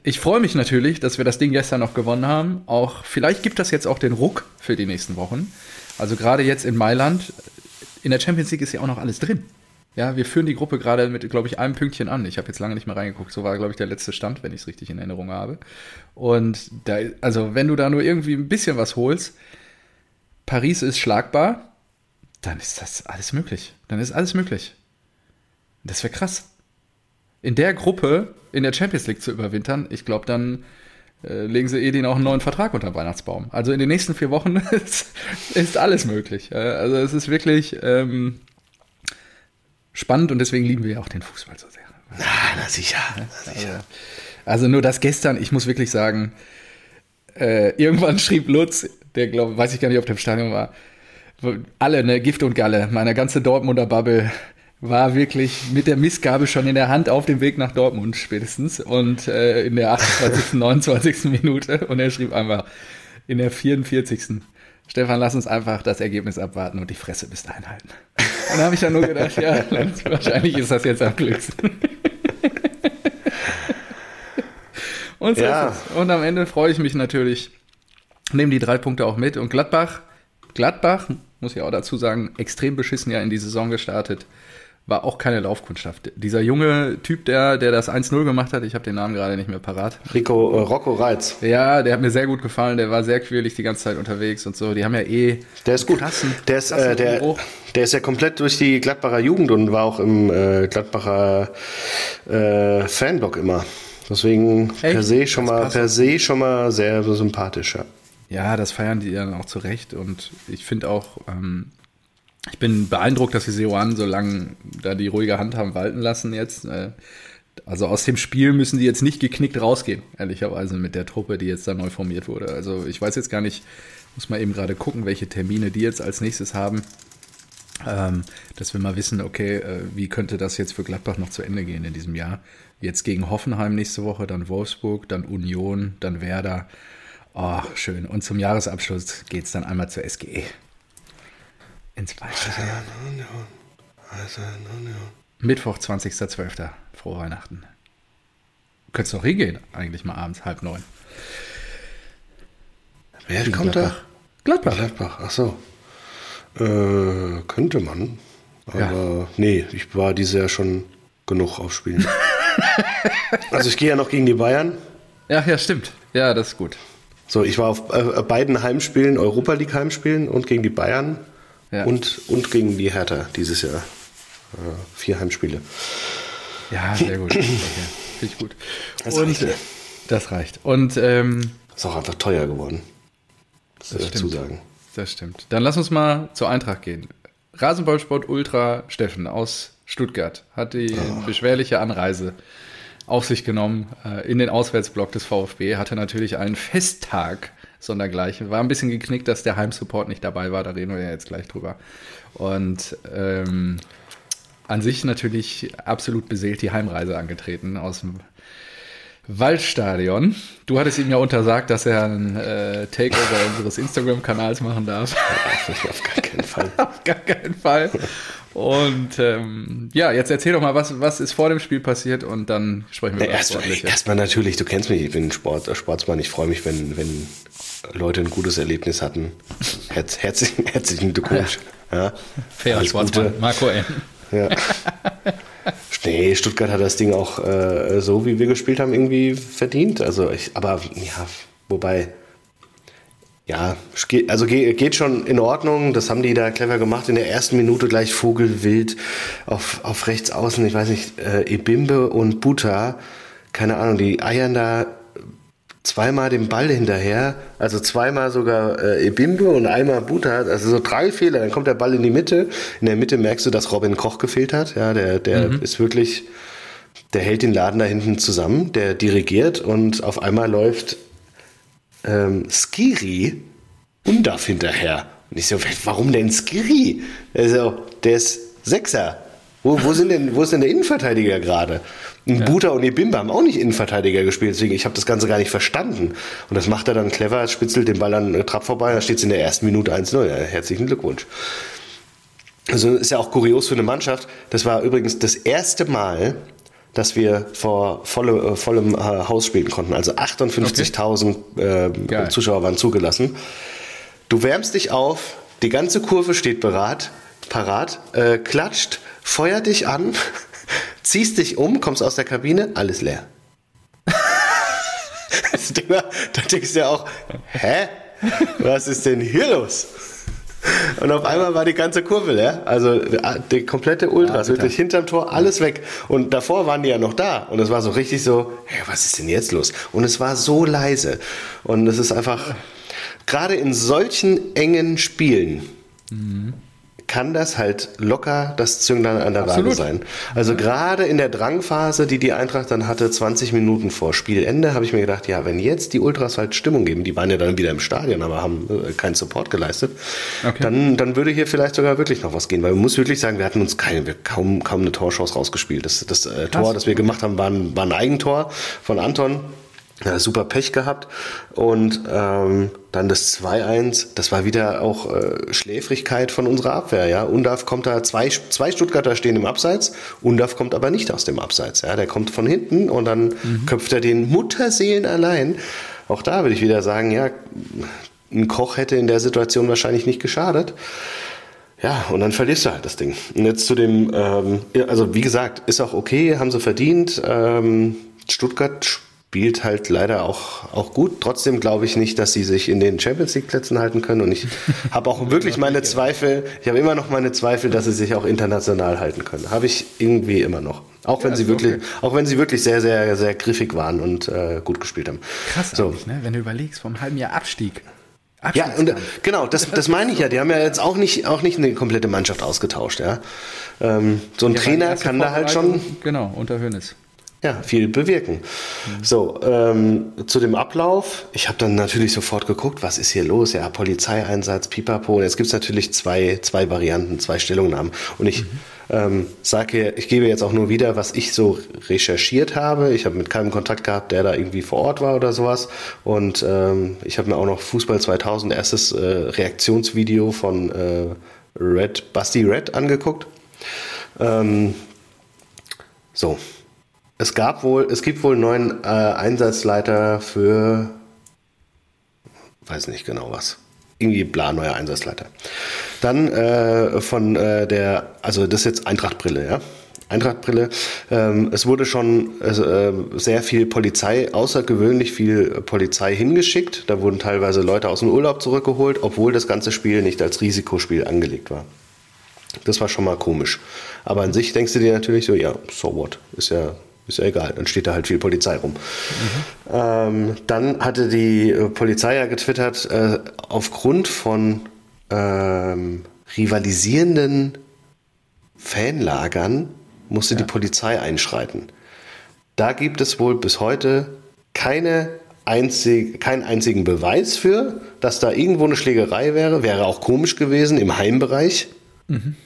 ich freue mich natürlich, dass wir das Ding gestern noch gewonnen haben. Auch vielleicht gibt das jetzt auch den Ruck für die nächsten Wochen. Also gerade jetzt in Mailand, in der Champions League ist ja auch noch alles drin. Ja, wir führen die Gruppe gerade mit, glaube ich, einem Pünktchen an. Ich habe jetzt lange nicht mehr reingeguckt. So war, glaube ich, der letzte Stand, wenn ich es richtig in Erinnerung habe. Und da, also, wenn du da nur irgendwie ein bisschen was holst, Paris ist schlagbar, dann ist das alles möglich. Dann ist alles möglich. Das wäre krass. In der Gruppe in der Champions League zu überwintern, ich glaube, dann äh, legen sie Edin auch einen neuen Vertrag unter den Weihnachtsbaum. Also in den nächsten vier Wochen ist, ist alles möglich. Also es ist wirklich, ähm, spannend und deswegen lieben wir ja auch den Fußball so sehr. Na, na sicher. Na sicher. Also, also, nur das gestern, ich muss wirklich sagen, äh, irgendwann schrieb Lutz, der glaube, weiß ich gar nicht, ob der im Stadion war, alle, ne, Gift und Galle, meine ganze Dortmunder Bubble war wirklich mit der Missgabe schon in der Hand auf dem Weg nach Dortmund spätestens und äh, in der 28., 29. Minute und er schrieb einfach in der 44. Stefan, lass uns einfach das Ergebnis abwarten und die Fresse bis dahin halten. Und dann habe ich dann nur gedacht, ja, wahrscheinlich ist das jetzt am glücklichsten. und, so ja. und am Ende freue ich mich natürlich, nehme die drei Punkte auch mit. Und Gladbach, Gladbach, muss ich auch dazu sagen, extrem beschissen ja in die Saison gestartet war auch keine Laufkundschaft. Dieser junge Typ, der, der das 1-0 gemacht hat, ich habe den Namen gerade nicht mehr parat. Rico, äh, Rocco Reitz. Ja, der hat mir sehr gut gefallen, der war sehr quirlig die ganze Zeit unterwegs und so. Die haben ja eh. Der ist gut. Krassen, der, ist, äh, der, der ist ja komplett durch die Gladbacher Jugend und war auch im äh, Gladbacher äh, Fanblock immer. Deswegen Echt? per se schon mal, per se schon mal sehr sympathisch, ja. Ja, das feiern die dann auch zu Recht und ich finde auch, ähm, ich bin beeindruckt, dass sie Seoan so lange da die ruhige Hand haben walten lassen jetzt. Äh, also aus dem Spiel müssen die jetzt nicht geknickt rausgehen, ehrlicherweise mit der Truppe, die jetzt da neu formiert wurde. Also ich weiß jetzt gar nicht, muss mal eben gerade gucken, welche Termine die jetzt als nächstes haben. Ähm, dass wir mal wissen, okay, äh, wie könnte das jetzt für Gladbach noch zu Ende gehen in diesem Jahr? Jetzt gegen Hoffenheim nächste Woche, dann Wolfsburg, dann Union, dann Werder. Oh, schön. Und zum Jahresabschluss geht es dann einmal zur SGE ins Weiße. Mittwoch, 20.12. Frohe Weihnachten. Du könntest doch hingehen, eigentlich mal abends, halb neun. Wer Gegen kommt Gladbach. da? Gladbach. Gladbach, ach so. Äh, könnte man. Aber ja. nee, ich war dieses Jahr schon genug auf Spielen. also ich gehe ja noch gegen die Bayern. Ja, ja, stimmt. Ja, das ist gut. So, ich war auf äh, beiden Heimspielen, Europa League Heimspielen und gegen die Bayern. Ja. Und, und gegen die Hertha dieses Jahr. Äh, vier Heimspiele. Ja, sehr gut. Okay. Finde ich gut. Das und reicht. das reicht. Und ähm, ist auch einfach teuer geworden. Das, das dazu sagen. Das stimmt. Dann lass uns mal zur Eintracht gehen. Rasenballsport Ultra Steffen aus Stuttgart hat die oh. beschwerliche Anreise auf sich genommen äh, in den Auswärtsblock des VfB, hatte natürlich einen Festtag sondergleichen. War ein bisschen geknickt, dass der Heimsupport nicht dabei war, da reden wir ja jetzt gleich drüber. Und ähm, an sich natürlich absolut beseelt die Heimreise angetreten aus dem Waldstadion. Du hattest ihm ja untersagt, dass er ein äh, Takeover unseres Instagram-Kanals machen darf. Auf gar keinen Fall. auf gar keinen Fall. Und ähm, ja, jetzt erzähl doch mal, was, was ist vor dem Spiel passiert und dann sprechen wir über das Erstmal erst natürlich, du kennst mich, ich bin Sport, Sportsmann, ich freue mich, wenn, wenn Leute ein gutes Erlebnis hatten. Herz, herzlichen, herzlichen Glückwunsch. Ja. Fair Gute. Marco N. Ja. Nee, Stuttgart hat das Ding auch äh, so, wie wir gespielt haben, irgendwie verdient. Also ich, aber ja, wobei, ja, also geht schon in Ordnung. Das haben die da clever gemacht. In der ersten Minute gleich Vogelwild auf, auf rechts außen, ich weiß nicht, äh, Ebimbe und Buta, keine Ahnung, die eiern da zweimal den Ball hinterher, also zweimal sogar äh, Ebimbe und einmal Buta, also so drei Fehler, dann kommt der Ball in die Mitte. In der Mitte merkst du, dass Robin Koch gefehlt hat. Ja, der, der mhm. ist wirklich, der hält den Laden da hinten zusammen, der dirigiert und auf einmal läuft ähm, Skiri Undaf hinterher. Und ich so, warum denn Skiri? Also, der ist Sechser. Wo, wo, sind denn, wo ist denn der Innenverteidiger gerade? Ja. Buta und Ebimba haben auch nicht Innenverteidiger gespielt, deswegen ich habe das Ganze gar nicht verstanden. Und das macht er dann clever, spitzelt den Ball an äh, Trapp vorbei, da steht es in der ersten Minute 1-0. Ja, herzlichen Glückwunsch. Also ist ja auch kurios für eine Mannschaft. Das war übrigens das erste Mal, dass wir vor volle, äh, vollem äh, Haus spielen konnten. Also 58.000 okay. äh, Zuschauer waren zugelassen. Du wärmst dich auf, die ganze Kurve steht berat, parat, äh, klatscht, feuert dich an ziehst dich um, kommst aus der Kabine, alles leer. da denkst du ja auch, hä? Was ist denn hier los? Und auf einmal war die ganze Kurve leer. Also die komplette Ultras, ja, wirklich hinterm Tor, alles weg. Und davor waren die ja noch da. Und es war so richtig so, hey, was ist denn jetzt los? Und es war so leise. Und es ist einfach, gerade in solchen engen Spielen, mhm kann das halt locker das Zünglein an der Waage sein. Also mhm. gerade in der Drangphase, die die Eintracht dann hatte, 20 Minuten vor Spielende, habe ich mir gedacht, ja, wenn jetzt die Ultras halt Stimmung geben, die waren ja dann wieder im Stadion, aber haben äh, keinen Support geleistet, okay. dann, dann würde hier vielleicht sogar wirklich noch was gehen. Weil man muss wirklich sagen, wir hatten uns keine, wir kaum, kaum eine Torchance rausgespielt. Das, das äh, Tor, das wir gemacht haben, war ein, war ein Eigentor von Anton ja, super Pech gehabt. Und ähm, dann das 2-1, das war wieder auch äh, Schläfrigkeit von unserer Abwehr. Ja, Undaf kommt da, zwei, zwei Stuttgarter stehen im Abseits, Undaf kommt aber nicht aus dem Abseits. Ja, der kommt von hinten und dann mhm. köpft er den Mutterseelen allein. Auch da würde ich wieder sagen, ja, ein Koch hätte in der Situation wahrscheinlich nicht geschadet. Ja, und dann verlierst du halt das Ding. Und jetzt zu dem, ähm, also wie gesagt, ist auch okay, haben sie verdient. Ähm, Stuttgart spielt halt leider auch, auch gut. Trotzdem glaube ich nicht, dass sie sich in den Champions League Plätzen halten können. Und ich habe auch wirklich meine Zweifel, ich habe immer noch meine Zweifel, dass sie sich auch international halten können. Habe ich irgendwie immer noch. Auch wenn ja, sie wirklich, okay. auch wenn sie wirklich sehr, sehr, sehr griffig waren und äh, gut gespielt haben. Krass, so. ne? wenn du überlegst, vom halben Jahr Abstieg. Ja, und, genau, das, das meine ich ja. Die haben ja jetzt auch nicht, auch nicht eine komplette Mannschaft ausgetauscht. Ja? Ähm, so ein ja, Trainer kann da halt schon. Genau, unter Hönes ja, viel bewirken. Mhm. So, ähm, zu dem Ablauf. Ich habe dann natürlich sofort geguckt, was ist hier los? Ja, Polizeieinsatz, Pipapo. Jetzt gibt's natürlich zwei, zwei Varianten, zwei Stellungnahmen. Und ich mhm. ähm, sage, ich gebe jetzt auch nur wieder, was ich so recherchiert habe. Ich habe mit keinem Kontakt gehabt, der da irgendwie vor Ort war oder sowas. Und ähm, ich habe mir auch noch Fußball 2000 erstes äh, Reaktionsvideo von äh, Red, Basti Red angeguckt. Ähm, so, es gab wohl, es gibt wohl einen neuen äh, Einsatzleiter für, weiß nicht genau was. Irgendwie bla, neuer Einsatzleiter. Dann äh, von äh, der, also das ist jetzt Eintrachtbrille, ja. Eintrachtbrille. Ähm, es wurde schon äh, sehr viel Polizei, außergewöhnlich viel Polizei hingeschickt. Da wurden teilweise Leute aus dem Urlaub zurückgeholt, obwohl das ganze Spiel nicht als Risikospiel angelegt war. Das war schon mal komisch. Aber an sich denkst du dir natürlich so, ja, so what? Ist ja ist ja egal, dann steht da halt viel Polizei rum. Mhm. Ähm, dann hatte die äh, Polizei ja getwittert, äh, aufgrund von ähm, rivalisierenden Fanlagern musste ja. die Polizei einschreiten. Da gibt es wohl bis heute keine einzig, keinen einzigen Beweis für, dass da irgendwo eine Schlägerei wäre. Wäre auch komisch gewesen im Heimbereich. Mhm.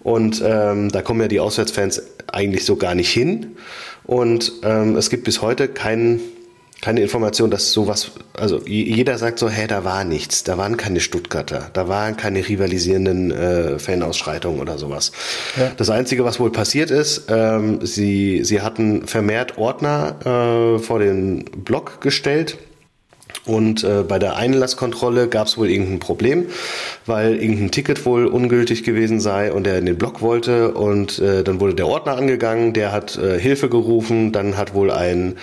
Und ähm, da kommen ja die Auswärtsfans eigentlich so gar nicht hin. Und ähm, es gibt bis heute keinen keine Information, dass sowas, also jeder sagt so, hey, da war nichts, da waren keine Stuttgarter, da waren keine rivalisierenden äh, Fanausschreitungen oder sowas. Ja. Das Einzige, was wohl passiert ist, ähm, sie, sie hatten vermehrt Ordner äh, vor den Block gestellt. Und äh, bei der Einlasskontrolle gab es wohl irgendein Problem, weil irgendein Ticket wohl ungültig gewesen sei und er in den Block wollte. Und äh, dann wurde der Ordner angegangen, der hat äh, Hilfe gerufen, dann hat wohl ein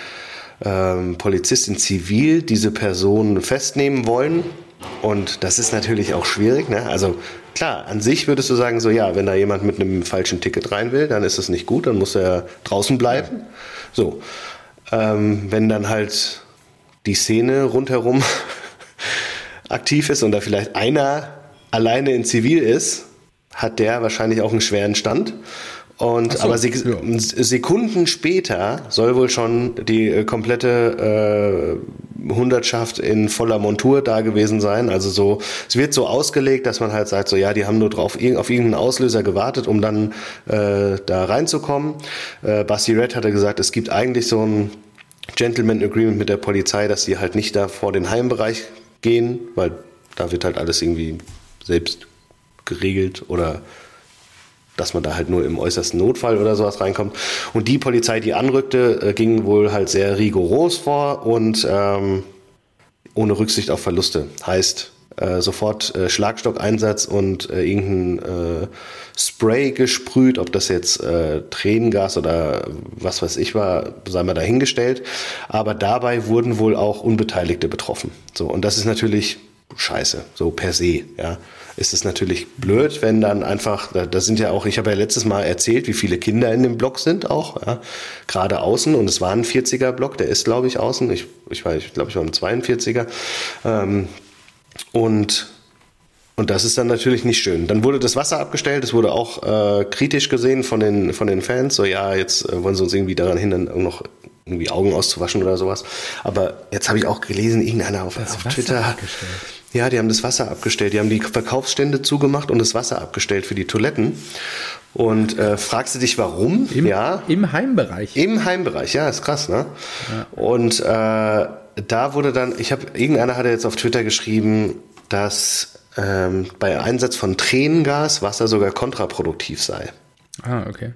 ähm, Polizist in Zivil diese Person festnehmen wollen. Und das ist natürlich auch schwierig. Ne? Also klar, an sich würdest du sagen, so ja, wenn da jemand mit einem falschen Ticket rein will, dann ist das nicht gut, dann muss er draußen bleiben. So. Ähm, wenn dann halt die Szene rundherum aktiv ist und da vielleicht einer alleine in Zivil ist, hat der wahrscheinlich auch einen schweren Stand. Und so, aber Sek ja. Sekunden später soll wohl schon die äh, komplette äh, Hundertschaft in voller Montur da gewesen sein. Also so, es wird so ausgelegt, dass man halt sagt, so ja, die haben nur drauf auf irgendeinen Auslöser gewartet, um dann äh, da reinzukommen. Äh, Basti Red hatte gesagt, es gibt eigentlich so ein Gentleman Agreement mit der Polizei, dass sie halt nicht da vor den Heimbereich gehen, weil da wird halt alles irgendwie selbst geregelt oder dass man da halt nur im äußersten Notfall oder sowas reinkommt. Und die Polizei, die anrückte, äh, ging wohl halt sehr rigoros vor und ähm, ohne Rücksicht auf Verluste. Heißt, äh, sofort äh, Schlagstockeinsatz und äh, irgendein äh, Spray gesprüht, ob das jetzt äh, Tränengas oder was weiß ich war, sei mal dahingestellt. Aber dabei wurden wohl auch Unbeteiligte betroffen. So, und das ist natürlich scheiße, so per se, ja ist es natürlich blöd, wenn dann einfach, da, da sind ja auch, ich habe ja letztes Mal erzählt, wie viele Kinder in dem Block sind auch, ja, gerade außen und es war ein 40er Block, der ist glaube ich außen, ich, ich, war, ich glaube ich war ein 42er ähm, und und das ist dann natürlich nicht schön. Dann wurde das Wasser abgestellt, es wurde auch äh, kritisch gesehen von den, von den Fans, so ja, jetzt äh, wollen sie uns irgendwie daran hindern, noch irgendwie Augen auszuwaschen oder sowas. Aber jetzt habe ich auch gelesen, irgendeiner auf, auf Twitter hat. Ja, die haben das Wasser abgestellt. Die haben die Verkaufsstände zugemacht und das Wasser abgestellt für die Toiletten. Und äh, fragst du dich, warum? Im, ja. Im Heimbereich. Im Heimbereich, ja, ist krass, ne? Ja. Und äh, da wurde dann, ich habe, irgendeiner hatte jetzt auf Twitter geschrieben, dass ähm, bei Einsatz von Tränengas Wasser sogar kontraproduktiv sei. Ah, okay.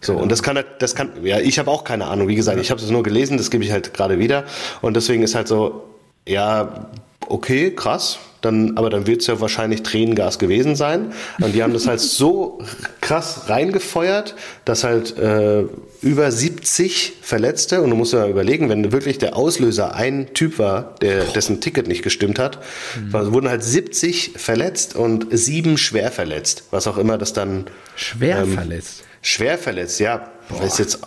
So, und das kann, das kann, ja, ich habe auch keine Ahnung. Wie gesagt, ich habe es nur gelesen, das gebe ich halt gerade wieder. Und deswegen ist halt so, ja, okay, krass, dann, aber dann wird es ja wahrscheinlich Tränengas gewesen sein. Und die haben das halt so krass reingefeuert, dass halt äh, über 70 Verletzte, und du musst ja überlegen, wenn wirklich der Auslöser ein Typ war, der, dessen Ticket nicht gestimmt hat, mhm. wurden halt 70 verletzt und sieben schwer verletzt, was auch immer das dann. Schwer ähm, verletzt? Schwer verletzt, ja. Boah. Weiß jetzt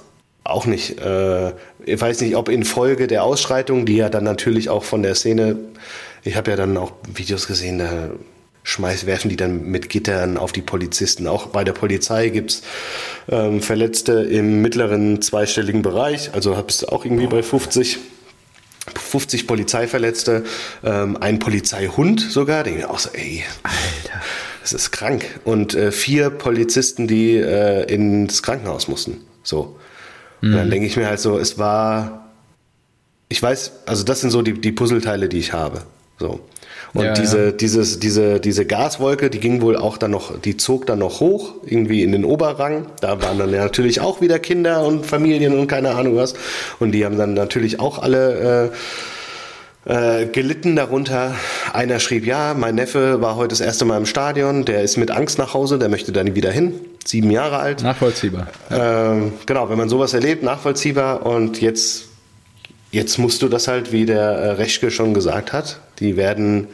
auch nicht. Äh, ich weiß nicht, ob infolge der Ausschreitung, die ja dann natürlich auch von der Szene ich habe ja dann auch Videos gesehen, da schmeiß, werfen die dann mit Gittern auf die Polizisten. Auch bei der Polizei gibt's ähm, Verletzte im mittleren zweistelligen Bereich, also bist du auch irgendwie bei 50. 50 Polizeiverletzte, ähm, ein Polizeihund sogar, denke ich auch so, ey, Alter, das ist krank. Und äh, vier Polizisten, die äh, ins Krankenhaus mussten. So. Mhm. Und dann mhm. denke ich mir halt so, es war, ich weiß, also das sind so die, die Puzzleteile, die ich habe. So. Und ja, diese, ja. Dieses, diese, diese Gaswolke, die ging wohl auch dann noch, die zog dann noch hoch, irgendwie in den Oberrang. Da waren dann ja natürlich auch wieder Kinder und Familien und keine Ahnung was. Und die haben dann natürlich auch alle äh, äh, gelitten darunter. Einer schrieb, ja, mein Neffe war heute das erste Mal im Stadion, der ist mit Angst nach Hause, der möchte da nie wieder hin. Sieben Jahre alt. Nachvollziehbar. Äh, genau, wenn man sowas erlebt, nachvollziehbar. Und jetzt Jetzt musst du das halt, wie der äh, Reschke schon gesagt hat, die werden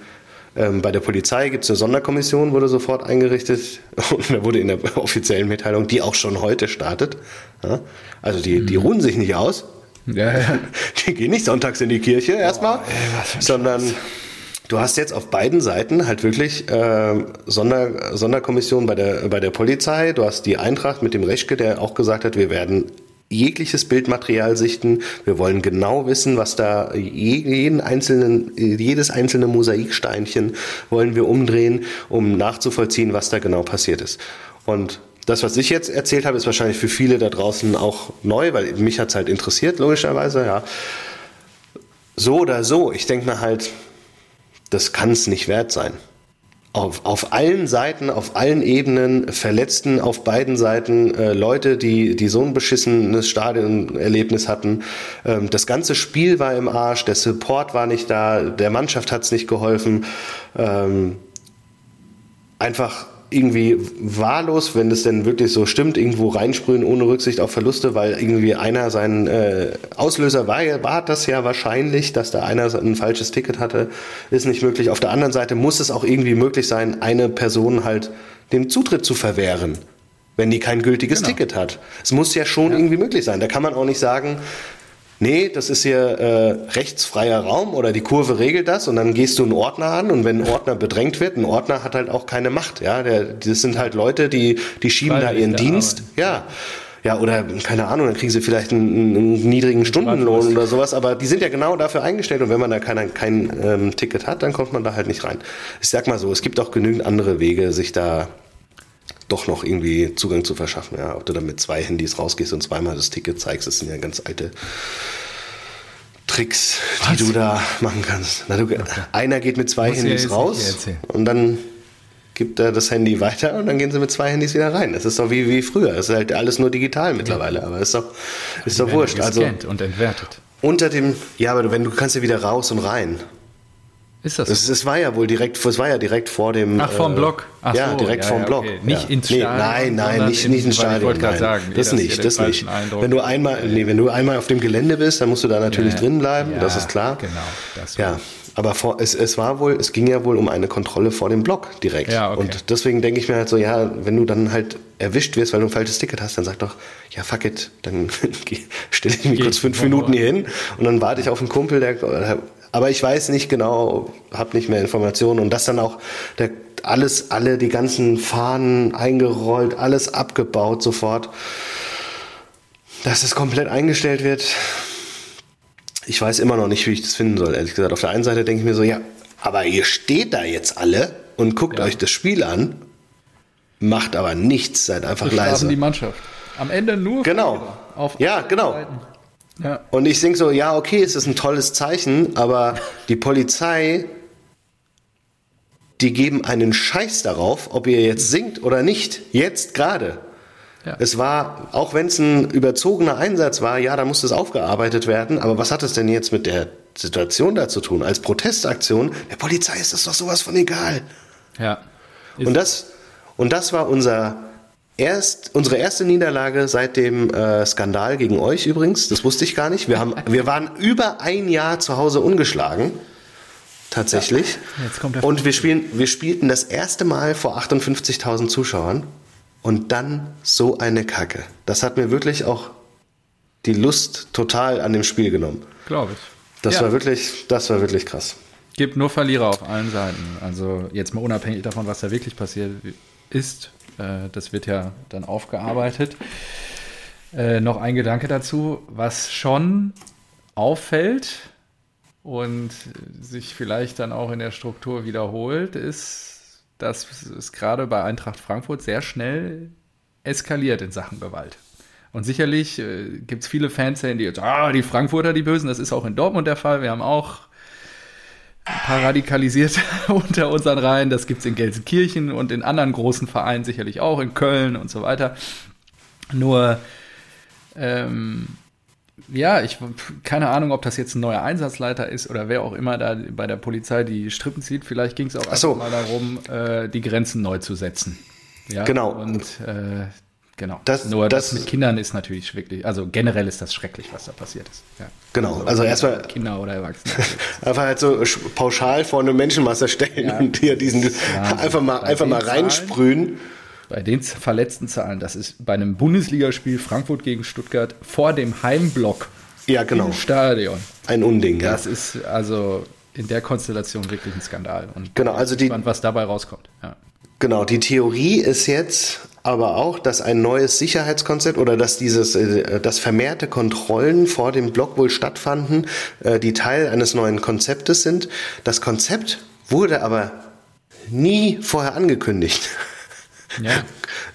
ähm, bei der Polizei gibt es eine Sonderkommission, wurde sofort eingerichtet und da wurde in der offiziellen Mitteilung, die auch schon heute startet. Ja? Also die, die mhm. ruhen sich nicht aus. Ja, ja. Die gehen nicht sonntags in die Kirche erstmal, sondern du hast jetzt auf beiden Seiten halt wirklich äh, Sonder, Sonderkommission bei der, bei der Polizei. Du hast die Eintracht mit dem Reschke, der auch gesagt hat, wir werden jegliches Bildmaterial sichten. Wir wollen genau wissen, was da jeden einzelnen, jedes einzelne Mosaiksteinchen wollen wir umdrehen, um nachzuvollziehen, was da genau passiert ist. Und das, was ich jetzt erzählt habe, ist wahrscheinlich für viele da draußen auch neu, weil mich hat es halt interessiert, logischerweise, ja. So oder so, ich denke mir halt, das kann es nicht wert sein. Auf, auf allen Seiten, auf allen Ebenen, Verletzten auf beiden Seiten, äh, Leute, die, die so ein beschissenes Stadionerlebnis hatten. Ähm, das ganze Spiel war im Arsch, der Support war nicht da, der Mannschaft hat es nicht geholfen. Ähm, einfach irgendwie wahllos, wenn das denn wirklich so stimmt, irgendwo reinsprühen ohne Rücksicht auf Verluste, weil irgendwie einer seinen äh, Auslöser war, war das ja wahrscheinlich, dass da einer ein falsches Ticket hatte, ist nicht möglich. Auf der anderen Seite muss es auch irgendwie möglich sein, eine Person halt den Zutritt zu verwehren wenn die kein gültiges genau. Ticket hat. Es muss ja schon ja. irgendwie möglich sein. Da kann man auch nicht sagen, nee, das ist hier äh, rechtsfreier Raum oder die Kurve regelt das und dann gehst du einen Ordner an und wenn ein Ordner bedrängt wird, ein Ordner hat halt auch keine Macht, ja, der, das sind halt Leute, die, die schieben Freilich da ihren Dienst, Arbeit. ja. Ja, oder keine Ahnung, dann kriegen sie vielleicht einen, einen niedrigen Stundenlohn oder sowas, aber die sind ja genau dafür eingestellt und wenn man da kein, kein ähm, Ticket hat, dann kommt man da halt nicht rein. Ich sag mal so, es gibt auch genügend andere Wege, sich da doch noch irgendwie Zugang zu verschaffen. Ja, ob du dann mit zwei Handys rausgehst und zweimal das Ticket zeigst, das sind ja ganz alte Tricks, Was? die du da machen kannst. Na, du, okay. Einer geht mit zwei Muss Handys raus und dann gibt er das Handy weiter und dann gehen sie mit zwei Handys wieder rein. Das ist doch wie, wie früher. Das ist halt alles nur digital mittlerweile, aber ist doch, ist doch wurscht. Also und entwertet. Unter dem, ja, aber wenn du kannst ja wieder raus und rein. Ist das? So? Es, es, war ja wohl direkt, es war ja direkt vor dem. Ach, vorm äh, Block. Ach ja, so, direkt ja, vorm ja, Block. Okay. Nicht ja. ins Stadion. Nee, nein, nein, nicht, nicht ins Stadion. Ich wollte gerade sagen, das, das nicht, das nicht. Wenn du einmal, nee, wenn du einmal auf dem Gelände bist, dann musst du da natürlich drin bleiben, das ist klar. Genau. Das ja. Aber vor, es, es war wohl, es ging ja wohl um eine Kontrolle vor dem Block direkt. Ja, okay. Und deswegen denke ich mir halt so, ja, wenn du dann halt erwischt wirst, weil du ein falsches Ticket hast, dann sag doch, ja, fuck it, dann stelle ich mich Geht kurz fünf Minuten hier hin und dann warte ich auf einen Kumpel, der aber ich weiß nicht genau, habe nicht mehr Informationen und das dann auch der, alles, alle die ganzen Fahnen eingerollt, alles abgebaut sofort, dass es komplett eingestellt wird. Ich weiß immer noch nicht, wie ich das finden soll, ehrlich gesagt. Auf der einen Seite denke ich mir so, ja, aber ihr steht da jetzt alle und guckt ja. euch das Spiel an, macht aber nichts, seid einfach leise. die Mannschaft. Am Ende nur genau. Auf ja, genau. Seiten. Ja. Und ich denke so, ja, okay, es ist ein tolles Zeichen, aber die Polizei, die geben einen Scheiß darauf, ob ihr jetzt singt oder nicht. Jetzt gerade. Ja. Es war, auch wenn es ein überzogener Einsatz war, ja, da musste es aufgearbeitet werden, aber was hat es denn jetzt mit der Situation da zu tun? Als Protestaktion, der Polizei ist das doch sowas von egal. Ja. Und das, und das war unser Erst unsere erste Niederlage seit dem äh, Skandal gegen euch übrigens, das wusste ich gar nicht. Wir, haben, wir waren über ein Jahr zu Hause ungeschlagen. Tatsächlich. Ja, und wir, spielen, wir spielten das erste Mal vor 58.000 Zuschauern und dann so eine Kacke. Das hat mir wirklich auch die Lust total an dem Spiel genommen. Glaube ich. Das ja. war wirklich, das war wirklich krass. Gibt nur Verlierer auf allen Seiten. Also jetzt mal unabhängig davon, was da wirklich passiert ist, äh, das wird ja dann aufgearbeitet. Äh, noch ein Gedanke dazu, was schon auffällt und sich vielleicht dann auch in der Struktur wiederholt, ist, dass es gerade bei Eintracht Frankfurt sehr schnell eskaliert in Sachen Gewalt. Und sicherlich äh, gibt es viele Fans, die jetzt, ah, die Frankfurter, die Bösen, das ist auch in Dortmund der Fall. Wir haben auch paar radikalisiert unter unseren Reihen. Das gibt es in Gelsenkirchen und in anderen großen Vereinen sicherlich auch, in Köln und so weiter. Nur, ähm, ja, ich keine Ahnung, ob das jetzt ein neuer Einsatzleiter ist oder wer auch immer da bei der Polizei die Strippen zieht. Vielleicht ging es auch so. mal darum, äh, die Grenzen neu zu setzen. Ja? Genau. Und äh, Genau. Das, Nur das, das, mit Kindern ist natürlich wirklich, also generell ist das schrecklich, was da passiert ist. Ja. Genau, also, also erstmal. Kinder oder Erwachsene. einfach halt so pauschal vor eine Menschenmasse stellen ja. und hier diesen ja, einfach mal, einfach mal reinsprühen. bei den verletzten Zahlen, das ist bei einem Bundesligaspiel Frankfurt gegen Stuttgart vor dem Heimblock ja, genau. im Stadion. Ein Unding, ja. Das ist also in der Konstellation wirklich ein Skandal. Und genau, also die, gespannt, was dabei rauskommt. Ja. Genau, die Theorie ist jetzt aber auch, dass ein neues Sicherheitskonzept oder dass dieses, äh, dass vermehrte Kontrollen vor dem Block wohl stattfanden, äh, die Teil eines neuen Konzeptes sind. Das Konzept wurde aber nie vorher angekündigt. Ja.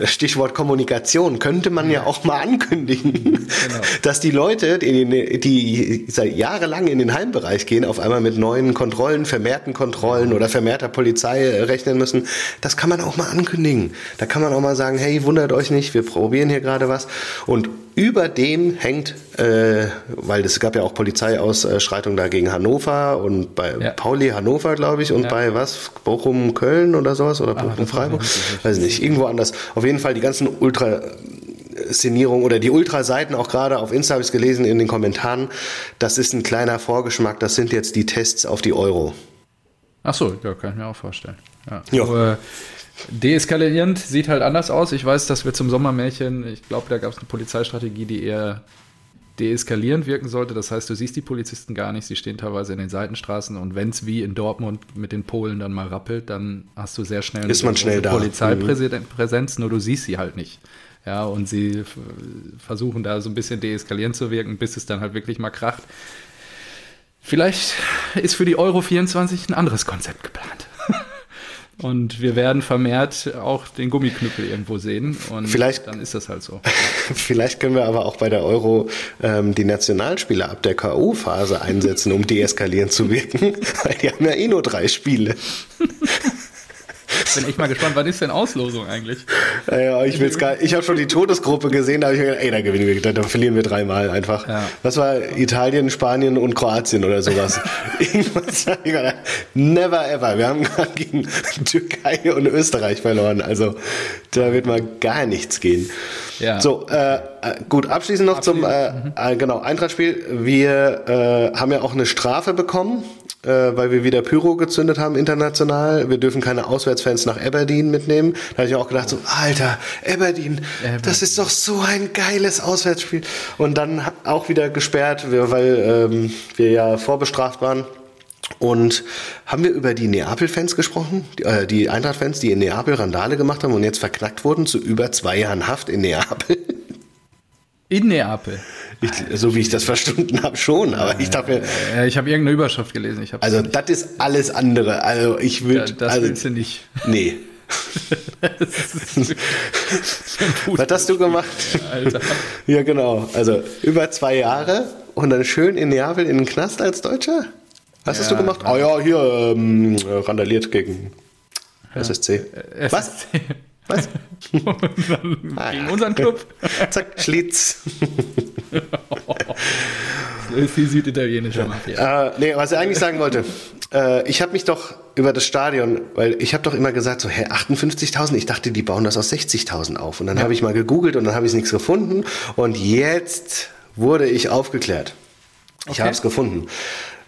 Stichwort Kommunikation, könnte man ja auch mal ankündigen, genau. dass die Leute, die, die seit jahrelang in den Heimbereich gehen, auf einmal mit neuen Kontrollen, vermehrten Kontrollen oder vermehrter Polizei rechnen müssen. Das kann man auch mal ankündigen. Da kann man auch mal sagen, hey, wundert euch nicht, wir probieren hier gerade was. Und über dem hängt, äh, weil es gab ja auch Polizeiausschreitungen da gegen Hannover und bei ja. Pauli Hannover, glaube ich, und ja. bei was? Bochum, Köln oder sowas oder ah, Bochum, Freiburg? Weiß nicht, irgendwo anders. Auf jeden Fall die ganzen Ultra Szenierung oder die Ultraseiten, auch gerade auf Insta habe ich es gelesen in den Kommentaren, das ist ein kleiner Vorgeschmack, das sind jetzt die Tests auf die Euro. Ach so, ja, kann ich mir auch vorstellen. Ja. ja. Deeskalierend sieht halt anders aus. Ich weiß, dass wir zum Sommermärchen, ich glaube, da gab es eine Polizeistrategie, die eher deeskalierend wirken sollte. Das heißt, du siehst die Polizisten gar nicht, sie stehen teilweise in den Seitenstraßen und wenn es wie in Dortmund mit den Polen dann mal rappelt, dann hast du sehr schnell Ist man schnell da. Polizeipräsenz, nur du siehst sie halt nicht. Ja, und sie versuchen da so ein bisschen deeskalierend zu wirken, bis es dann halt wirklich mal kracht. Vielleicht ist für die Euro 24 ein anderes Konzept geplant. Und wir werden vermehrt auch den Gummiknüppel irgendwo sehen. Und vielleicht, dann ist das halt so. Vielleicht können wir aber auch bei der Euro ähm, die Nationalspieler ab der K.O.-Phase einsetzen, um deeskalierend zu wirken. Weil die haben ja eh nur drei Spiele. Bin echt mal gespannt, wann ist denn Auslosung eigentlich? Ja, ich will's gar Ich habe schon die Todesgruppe gesehen, da habe ich mir gedacht, ey, da gewinnen wir, da, da verlieren wir dreimal einfach. Ja. Das war Italien, Spanien und Kroatien oder sowas. Never ever. Wir haben gerade gegen Türkei und Österreich verloren. Also da wird mal gar nichts gehen. Ja. So, äh, äh gut, abschließend noch abschließend. zum äh, mhm. äh, genau, Eintrachtspiel. Wir äh, haben ja auch eine Strafe bekommen äh, weil wir wieder Pyro gezündet haben international. Wir dürfen keine Auswärtsfans nach Aberdeen mitnehmen. Da habe ich auch gedacht, so, Alter, Aberdeen, Aberdeen, das ist doch so ein geiles Auswärtsspiel. Und dann auch wieder gesperrt, weil ähm, wir ja vorbestraft waren. Und haben wir über die Neapel-Fans gesprochen, die, äh, die Eintracht-Fans, die in Neapel Randale gemacht haben und jetzt verknackt wurden zu über zwei Jahren Haft in Neapel? In Neapel. Ich, so wie ich das verstanden habe, schon. Aber ich dachte mir. ich habe irgendeine Überschrift gelesen. Also, das ist alles andere. Also, ich würde. Ja, das also, willst du nicht. Nee. Was hast du gemacht? Alter. Ja, genau. Also, über zwei Jahre und dann schön in Neapel in den Knast als Deutscher? Was ja, hast du gemacht? Ah, oh ja, hier, ähm, randaliert gegen SSC. Ja. Was? Was? ah, gegen unseren Club. Zack, Schlitz. das ist die süditalienische Mafia. Äh, nee, was ich eigentlich sagen wollte, äh, ich habe mich doch über das Stadion, weil ich habe doch immer gesagt, so, hä, 58.000? Ich dachte, die bauen das aus 60.000 auf. Und dann ja. habe ich mal gegoogelt und dann habe ich nichts gefunden. Und jetzt wurde ich aufgeklärt. Ich okay. habe es gefunden.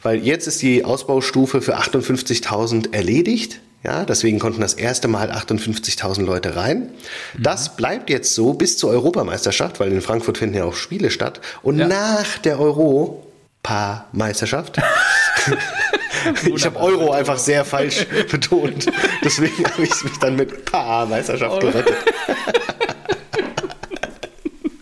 Weil jetzt ist die Ausbaustufe für 58.000 erledigt. Ja, deswegen konnten das erste Mal 58.000 Leute rein. Mhm. Das bleibt jetzt so bis zur Europameisterschaft, weil in Frankfurt finden ja auch Spiele statt. Und ja. nach der Europa-Meisterschaft ich habe Euro einfach sehr falsch betont. Deswegen habe ich mich dann mit Pa-Meisterschaft gerettet.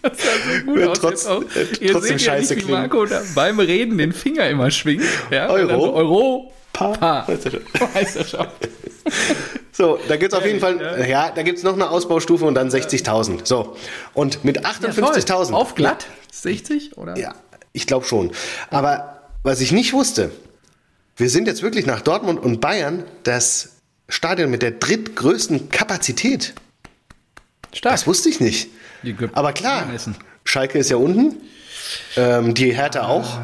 Das sah so gut aus. Trotz, auch, ihr trotzdem seht ja scheiße nicht, wie Marco beim Reden den Finger immer schwingt. Ja? Euro. Euro. Pa. pa. Meisterschaft. So, da gibt es auf jeden Fall, ja, ja da gibt es noch eine Ausbaustufe und dann 60.000. So, und mit 58.000. Ja, auf glatt? 60 oder? Ja, ich glaube schon. Aber was ich nicht wusste, wir sind jetzt wirklich nach Dortmund und Bayern das Stadion mit der drittgrößten Kapazität. Stark. Das wusste ich nicht. Aber klar, Schalke ist ja unten, ähm, die Hertha ah. auch.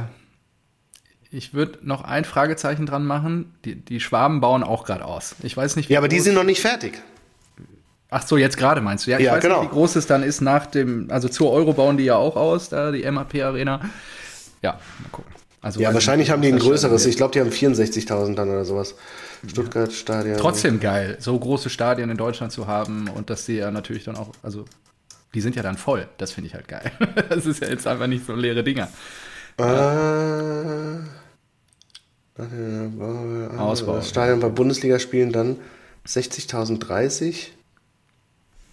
Ich würde noch ein Fragezeichen dran machen. Die, die Schwaben bauen auch gerade aus. Ich weiß nicht, wie Ja, aber die sind noch nicht fertig. Ach so, jetzt gerade meinst du? Ja, ich ja, weiß genau. nicht, wie groß es dann ist nach dem, also zur Euro bauen die ja auch aus, da die MAP Arena. Ja, mal gucken. Also, ja, wahrscheinlich haben die ein größeres. Ich glaube, die haben 64.000 dann oder sowas. Stuttgart Stadion. Trotzdem geil, so große Stadien in Deutschland zu haben und dass sie ja natürlich dann auch, also die sind ja dann voll. Das finde ich halt geil. Das ist ja jetzt einfach nicht so leere Dinger. Äh, Ausbau. Das Stadion bei Bundesligaspielen dann 60.000 30.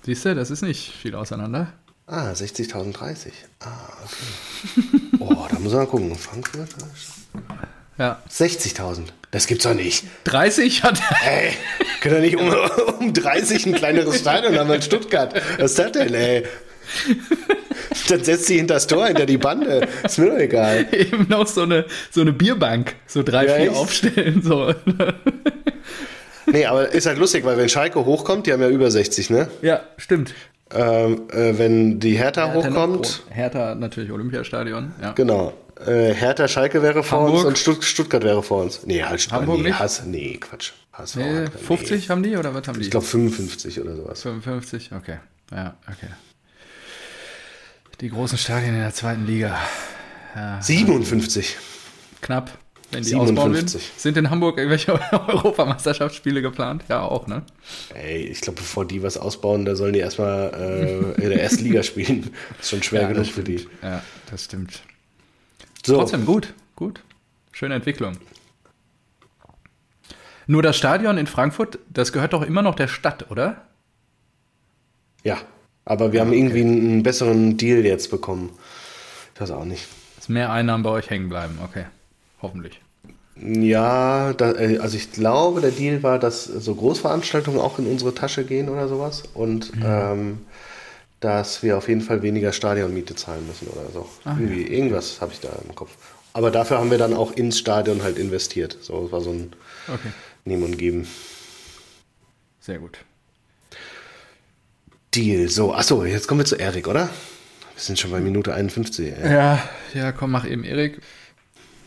Siehst du, das ist nicht viel auseinander. Ah, 60.030. Ah, okay. oh, da muss man gucken. Frankfurt? Ja. 60.000. Das gibt's doch nicht. 30 hat Ey, können wir nicht um, um 30 ein kleineres Stadion haben in Stuttgart? Was ist das denn, ey? Dann setzt sie hinter das Tor, hinter die Bande. Ist mir doch egal. eben noch so eine, so eine Bierbank, so drei, Ja, vier echt? aufstellen. So. Nee, aber ist halt lustig, weil wenn Schalke hochkommt, die haben ja über 60, ne? Ja, stimmt. Ähm, äh, wenn die Hertha, Hertha hochkommt, groß. Hertha natürlich Olympiastadion. Ja. genau. Äh, Hertha, Schalke wäre vor Hamburg. uns und Stutt Stuttgart wäre vor uns. Nee, halt Hamburg nee, nicht? Hass, nee, Quatsch. HSV Nee, hat- 50 haben die oder was haben die? Ich glaube 55 oder sowas. 55, okay. Ja, okay. Die großen Stadien in der zweiten Liga. Ja, 57. knapp, wenn die 57. ausbauen will. Sind in Hamburg irgendwelche Europameisterschaftsspiele geplant? Ja, auch, ne? Ey, ich glaube, bevor die was ausbauen, da sollen die erstmal äh, in der ersten Liga spielen. ist schon schwer ja, genug das für die. Ja, das stimmt. So, Trotzdem gut, gut. Schöne Entwicklung. Nur das Stadion in Frankfurt, das gehört doch immer noch der Stadt, oder? ja. Aber wir haben irgendwie einen besseren Deal jetzt bekommen. Ich weiß auch nicht. Dass mehr Einnahmen bei euch hängen bleiben, okay. Hoffentlich. Ja, da, äh, also ich glaube, der Deal war, dass so Großveranstaltungen auch in unsere Tasche gehen oder sowas und ähm, dass wir auf jeden Fall weniger Stadionmiete zahlen müssen oder so. Irgendwie, Irgendwas habe ich da im Kopf. Aber dafür haben wir dann auch ins Stadion halt investiert. So, es war so ein Okay, Nehmen und Geben. sehr gut. Deal. So, achso, jetzt kommen wir zu Erik, oder? Wir sind schon bei Minute 51. Ey. Ja, ja, komm, mach eben Erik.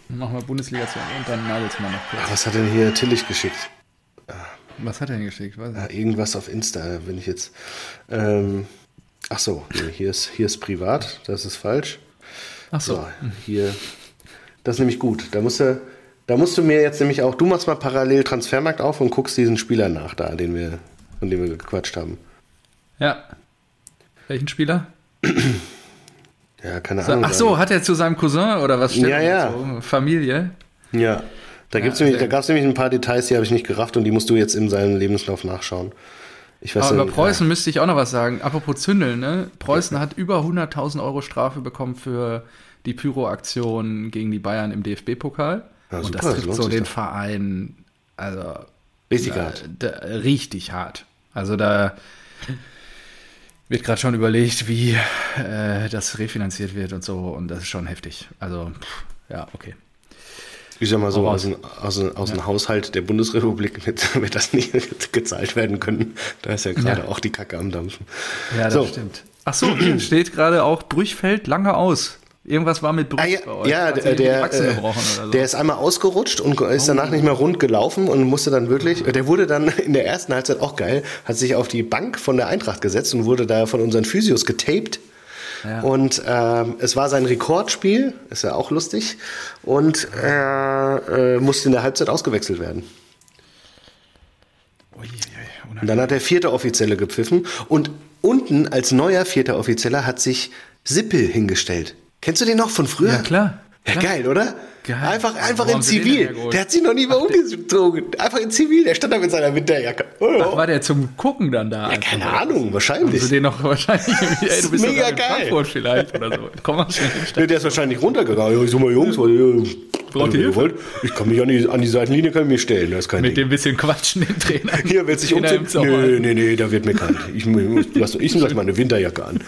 Machen wir Bundesliga zu und dann Nagelsmann noch kurz. Ah, Was hat denn hier Tillich geschickt? Was hat er denn geschickt? Ja, ich. irgendwas auf Insta, wenn ich jetzt. Ähm, ach so, hier ist, hier ist privat, das ist falsch. Ach so. So, hier. Das ist nämlich gut. Da musst du, da musst du mir jetzt nämlich auch, du machst mal parallel Transfermarkt auf und guckst diesen Spieler nach, da, den wir, von dem wir gequatscht haben. Ja. Welchen Spieler? Ja, keine Ahnung. ach so, hat er zu seinem Cousin oder was steht Ja, ja. So? Familie? Ja. Da, gibt's Ja, nämlich, da gab es nämlich ein paar Details, die habe ich nicht gerafft und die musst du jetzt in seinem Lebenslauf nachschauen. Ich weiß Aber ja- über Preußen müsste ich auch noch was sagen. Apropos Zündeln, ne? Preußen hat über 100.000 Euro Strafe bekommen für die Pyro-Aktion gegen die Bayern im DFB-Pokal. Ja, Und das das trifft lohnt so den doch. Verein, also Richtig da, hart. da, richtig hart. Also da wird gerade schon überlegt, wie äh, das refinanziert wird und so. Und das ist schon heftig. Also, pff, ja, okay. Ich sag mal so, aus, dem- aus, dem- aus dem Haushalt der Bundesrepublik wird, wird das nicht gezahlt werden können. Da ist ja gerade Ja. auch die Kacke am Dampfen. Ja, das So. stimmt. Ach so, hier steht gerade auch, Brüchfeld lange aus. Irgendwas war mit Brüch Ah, ja, bei euch. ja der, der, äh, so. Oh. der ist einmal ausgerutscht und ist danach nicht mehr rund gelaufen und musste dann wirklich, der wurde dann in der ersten Halbzeit auch geil, hat sich auf die Bank von der Eintracht gesetzt und wurde da von unseren Physios getaped. Ja. Und ähm, es war sein Rekordspiel, ist ja auch lustig, und er äh, musste in der Halbzeit ausgewechselt werden. Ui, ui, ui, Und dann hat der vierte Offizielle gepfiffen und unten als neuer vierter Offizieller hat sich Sippel hingestellt. Kennst du den noch von früher? Ja, klar. Ja, klar. geil, oder? Geil. Einfach, einfach in haben Zivil. Der hat sich noch nie mal umgezogen. Einfach in Zivil. Der stand da mit seiner Winterjacke. Oh, Ach, war der zum Gucken dann da? einfach? keine Ahnung, Haben wahrscheinlich. sie den noch wahrscheinlich ey, du bist Mega doch in geil. Frankfurt vielleicht oder so. Komm mal schnell. Nee, der ist wahrscheinlich runtergegangen. Ja, ich sag mal, Jungs, äh, Braucht ihr Hilfe? wollt, ich kann mich an die, an die Seitenlinie kann ich mich stellen. Das ist kein Mit Ding. dem bisschen Quatschen den Trainer. Hier will sich im umziehen. Nee, nee, nee, da wird mir kalt. Ich, muss- lass, ich lass meine Winterjacke an.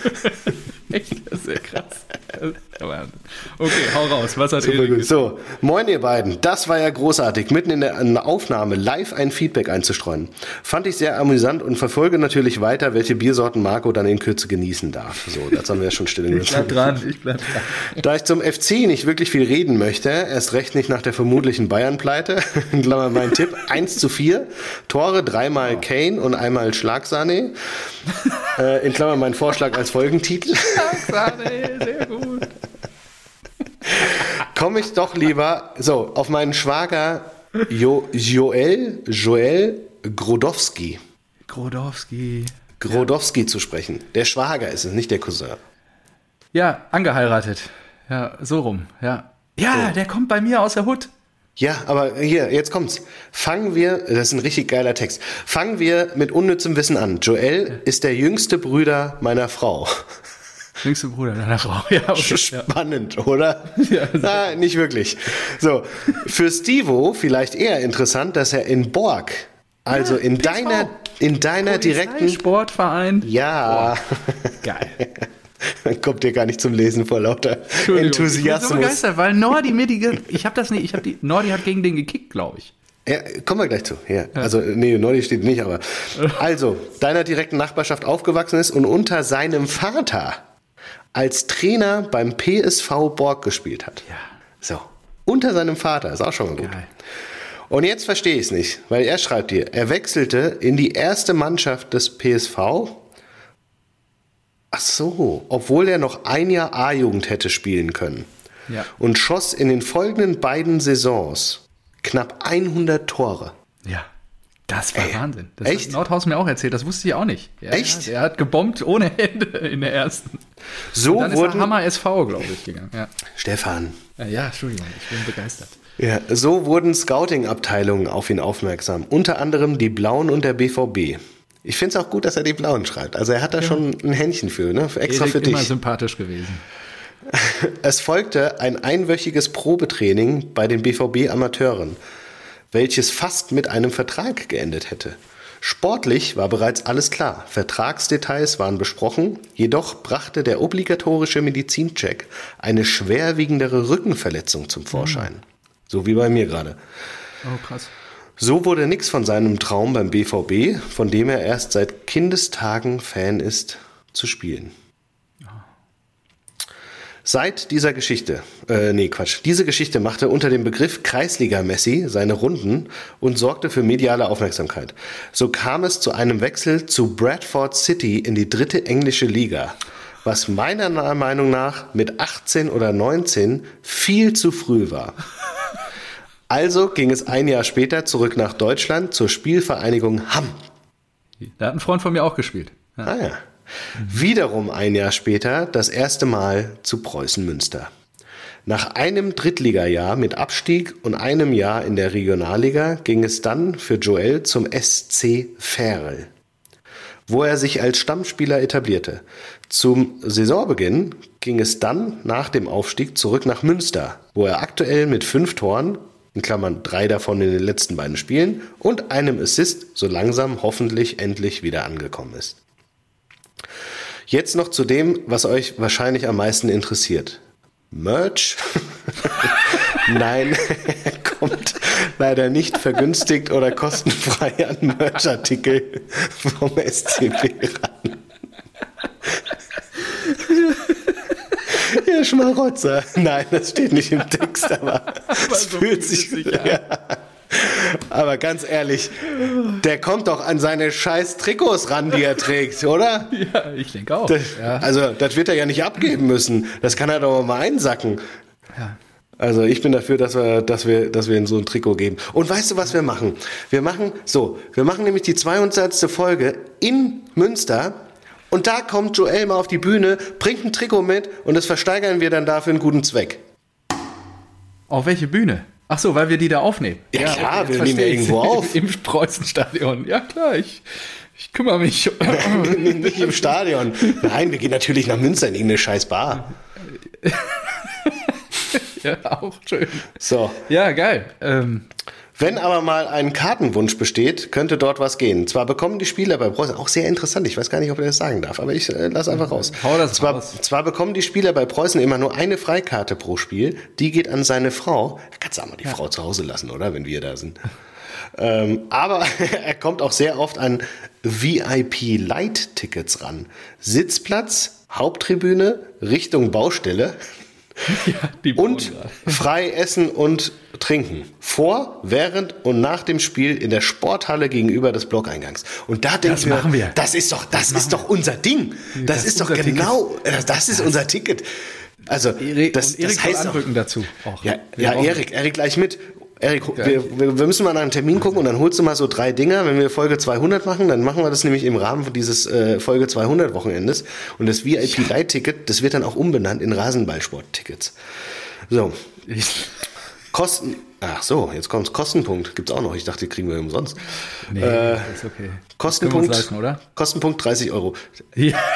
Echt, das ist sehr krass. Okay, hau raus. Was hat Erik? So, moin ihr beiden. Das war ja großartig, mitten in der Aufnahme live ein Feedback einzustreuen. Fand ich sehr amüsant und verfolge natürlich weiter, welche Biersorten Marco dann in Kürze genießen darf. So, das haben wir ja schon still Ich bleib dran, ich bleib dran. Da ich zum FC nicht wirklich viel reden möchte, erst recht nicht nach der vermutlichen Bayern-Pleite, in Klammern mein Tipp, 1 zu 4, Tore dreimal Kane und einmal Schlagsahne, äh, in Klammern mein Vorschlag als Folgentitel, Sahne, sehr gut. komme ich doch lieber, so, auf meinen Schwager jo Joel, Joel Grodowski, Grodowski. Grodowski zu sprechen. Der Schwager ist es, nicht der Cousin. Ja, angeheiratet. Ja, so rum, ja. Ja, der kommt bei mir aus der Hut. Ja, aber hier, jetzt kommt's. Fangen wir, das ist ein richtig geiler Text. Fangen wir mit unnützem Wissen an. Joel ist der jüngste Brüder meiner Frau. Jüngste Bruder deiner Frau. Ja, okay. Spannend, oder? Ja, Na, nicht wirklich. So, für Stivo vielleicht eher interessant, dass er in Borg, also ja, in deiner, in deiner direkten Sportverein. Ja. Oh, geil. Dann kommt ihr gar nicht zum Lesen vor lauter Enthusiasmus. Ich bin so begeistert, weil Nordi mir die, ich habe das nicht, ich habe die, Nordi hat gegen den gekickt, glaube ich. Ja, kommen wir gleich zu. Ja. ja. Also, nee, Nordi steht nicht, aber. Also, deiner direkten Nachbarschaft aufgewachsen ist und unter seinem Vater als Trainer beim PSV Borg gespielt hat. Ja. So. Unter seinem Vater, ist auch schon mal gut. Geil. Und jetzt verstehe ich es nicht, weil er schreibt hier, er wechselte in die erste Mannschaft des PSV. Ach so, obwohl er noch ein Jahr A-Jugend hätte spielen können. Ja. Und schoss in den folgenden beiden Saisons knapp 100 Tore. Ja. Das war Ey, Wahnsinn. Das echt? hat Nordhaus mir auch erzählt, das wusste ich auch nicht. Ja, echt? Ja, er hat gebombt ohne Hände in der ersten. So Und dann wurden, ist er Hammer SV, glaube ich, gegangen. Ja. Stefan. Ja, Entschuldigung, ich bin begeistert. Ja, so wurden Scouting-Abteilungen auf ihn aufmerksam. Unter anderem die Blauen und der BVB. Ich finde es auch gut, dass er die Blauen schreibt. Also er hat da ja. schon ein Händchen für, ne? Extra Erik für dich. immer sympathisch gewesen. Es folgte ein einwöchiges Probetraining bei den BVB-Amateuren welches fast mit einem Vertrag geendet hätte. Sportlich war bereits alles klar, Vertragsdetails waren besprochen, jedoch brachte der obligatorische Medizincheck eine schwerwiegendere Rückenverletzung zum Vorschein. Mhm. So wie bei mir gerade. Oh, krass. So wurde nichts von seinem Traum beim BVB, von dem er erst seit Kindestagen Fan ist, zu spielen. Seit dieser Geschichte, äh, nee, Quatsch, diese Geschichte machte unter dem Begriff Kreisliga-Messi seine Runden und sorgte für mediale Aufmerksamkeit. So kam es zu einem Wechsel zu Bradford City in die dritte englische Liga, was meiner Meinung nach mit 18 oder 19 viel zu früh war. Also ging es ein Jahr später zurück nach Deutschland zur Spielvereinigung Hamm. Da hat ein Freund von mir auch gespielt. Ja. Ah ja. Wiederum ein Jahr später das erste Mal zu Preußen Münster. Nach einem Drittligajahr mit Abstieg und einem Jahr in der Regionalliga ging es dann für Joel zum SC Verl, wo er sich als Stammspieler etablierte. Zum Saisonbeginn ging es dann nach dem Aufstieg zurück nach Münster, wo er aktuell mit fünf Toren, in Klammern drei davon in den letzten beiden Spielen, und einem Assist so langsam hoffentlich endlich wieder angekommen ist. Jetzt noch zu dem, was euch wahrscheinlich am meisten interessiert. Merch? Nein, kommt leider nicht vergünstigt oder kostenfrei an Merchartikel vom SCP ran. Ihr Schmarotzer. Nein, das steht nicht im Text, aber, aber es so fühlt sich. Ja. Aber ganz ehrlich, der kommt doch an seine scheiß Trikots ran, die er trägt, oder? Ja, ich denke auch. Das, ja. Also, das wird er ja nicht abgeben müssen. Das kann er doch mal einsacken. Ja. Also ich bin dafür, dass wir, dass wir, dass wir ihm so ein Trikot geben. Und weißt du, was wir machen? Wir machen so, wir machen nämlich die 200. Folge in Münster und da kommt Joel mal auf die Bühne, bringt ein Trikot mit und das versteigern wir dann dafür einen guten Zweck. Auf welche Bühne? Ach so, weil wir die da aufnehmen. Ja, ja klar, wir nehmen ja irgendwo auf. Im Preußenstadion. Ja, klar, ich, ich kümmere mich. Nicht im Stadion. Nein, wir gehen natürlich nach Münster in irgendeine scheiß Bar. ja, auch schön. So. Ja, geil. Ähm, wenn aber mal ein Kartenwunsch besteht, könnte dort was gehen. Zwar bekommen die Spieler bei Preußen, auch sehr interessant, ich weiß gar nicht, ob er das sagen darf, aber ich äh, lass einfach raus. Hau das zwar, raus. zwar bekommen die Spieler bei Preußen immer nur eine Freikarte pro Spiel, die geht an seine Frau. Da kannst du auch mal die ja. Frau zu Hause lassen, oder, wenn wir da sind. ähm, aber er kommt auch sehr oft an VIP-Light-Tickets ran. Sitzplatz, Haupttribüne, Richtung Baustelle. Ja, und frei essen und trinken. Vor, während und nach dem Spiel in der Sporthalle gegenüber des Blockeingangs. Und da denken wir, wir, das ist doch, das, das ist doch unser Ding. Das, das ist doch genau, Ticket. das ist unser Ticket. Also, Erik, das, das heißt anrücken dazu. Auch. Ja, ja Erik, Erik gleich mit. Erik, wir, wir, müssen mal nach einem Termin gucken und dann holst du mal so drei Dinger. Wenn wir Folge 200 machen, dann machen wir das nämlich im Rahmen dieses äh, Folge 200 Wochenendes. Und das VIP Light Ticket, das wird dann auch umbenannt in Rasenballsport-Tickets. So. Kosten. Ach so, jetzt kommt's. Kostenpunkt gibt's auch noch. Ich dachte, die kriegen wir umsonst. Nee, äh, ist okay. Kostenpunkt, leisten, oder? Kostenpunkt 30 Euro. Ja.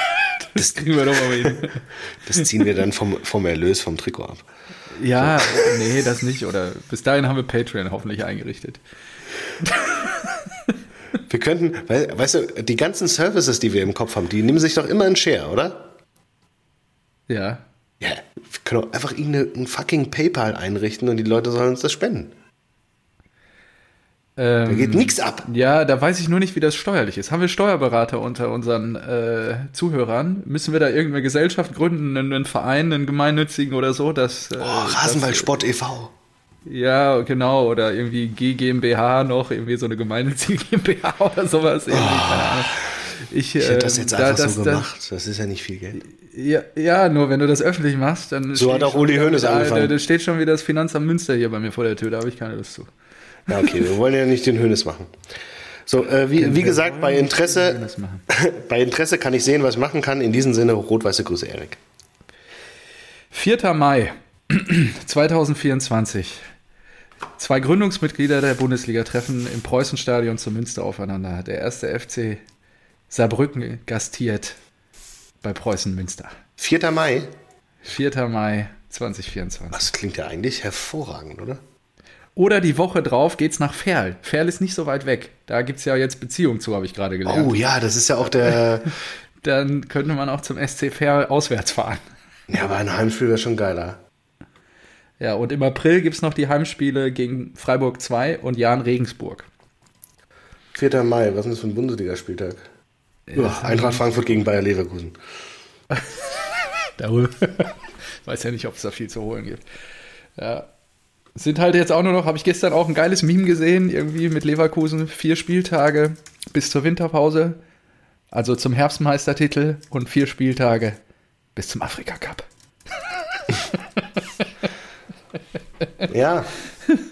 Das, kriegen wir doch mal hin. Das ziehen wir dann vom, vom Erlös vom Trikot ab. Ja, so. nee, das nicht. Oder bis dahin haben wir Patreon hoffentlich eingerichtet. Wir könnten, weißt du, die ganzen Services, die wir im Kopf haben, die nehmen sich doch immer einen Share, oder? Ja. Ja, wir können auch einfach irgendein fucking PayPal einrichten und die Leute sollen uns das spenden. Ähm, da geht nichts ab. Ja, da weiß ich nur nicht, wie das steuerlich ist. Haben wir Steuerberater unter unseren äh, Zuhörern? Müssen wir da irgendeine Gesellschaft gründen, einen, Verein, einen gemeinnützigen oder so? Dass, äh, oh, Rasenballsport e.V. Ja, genau. Oder irgendwie GmbH noch, irgendwie so eine gemeinnützige GmbH oder sowas. Oh. Ich, ich hätte das ähm, jetzt einfach da, das, so gemacht. Das, das ist ja nicht viel Geld. Ja, ja, nur wenn du das öffentlich machst, dann. So hat auch Uli Hoeneß angefangen. Da, da steht schon wieder das Finanzamt Münster hier bei mir vor der Tür, da habe ich keine Lust zu. Ja, okay, wir wollen ja nicht den Hoeneß machen. So, äh, wie, wie gesagt, bei Interesse, bei Interesse kann ich sehen, was ich machen kann. In diesem Sinne, rot-weiße Grüße, Erik. 4. Mai 2024. Zwei Gründungsmitglieder der Bundesliga treffen im Preußenstadion zu Münster aufeinander. Der erste FC Saarbrücken gastiert bei Preußen Münster. 4. Mai? 4. Mai 2024. Das klingt ja eigentlich hervorragend, oder? Oder die Woche drauf geht's nach Ferl. Ferl ist nicht so weit weg. Da gibt es ja jetzt Beziehungen zu, habe ich gerade gelernt. Oh ja, das ist ja auch der. Dann könnte man auch zum SC Ferl auswärts fahren. Ja, aber ein Heimspiel wäre schon geiler. Ja, und im April gibt es noch die Heimspiele gegen Freiburg 2 und Jan Regensburg. 4. Mai, was ist das für ein Bundesligaspieltag? Ja, Eintracht Frankfurt gegen Bayer Leverkusen. Darüber. weiß ja nicht, ob es da viel zu holen gibt. Ja, sind halt jetzt auch nur noch, habe ich gestern auch ein geiles Meme gesehen, irgendwie mit Leverkusen, vier Spieltage bis zur Winterpause, also zum Herbstmeistertitel und vier Spieltage bis zum Afrika Cup. ja.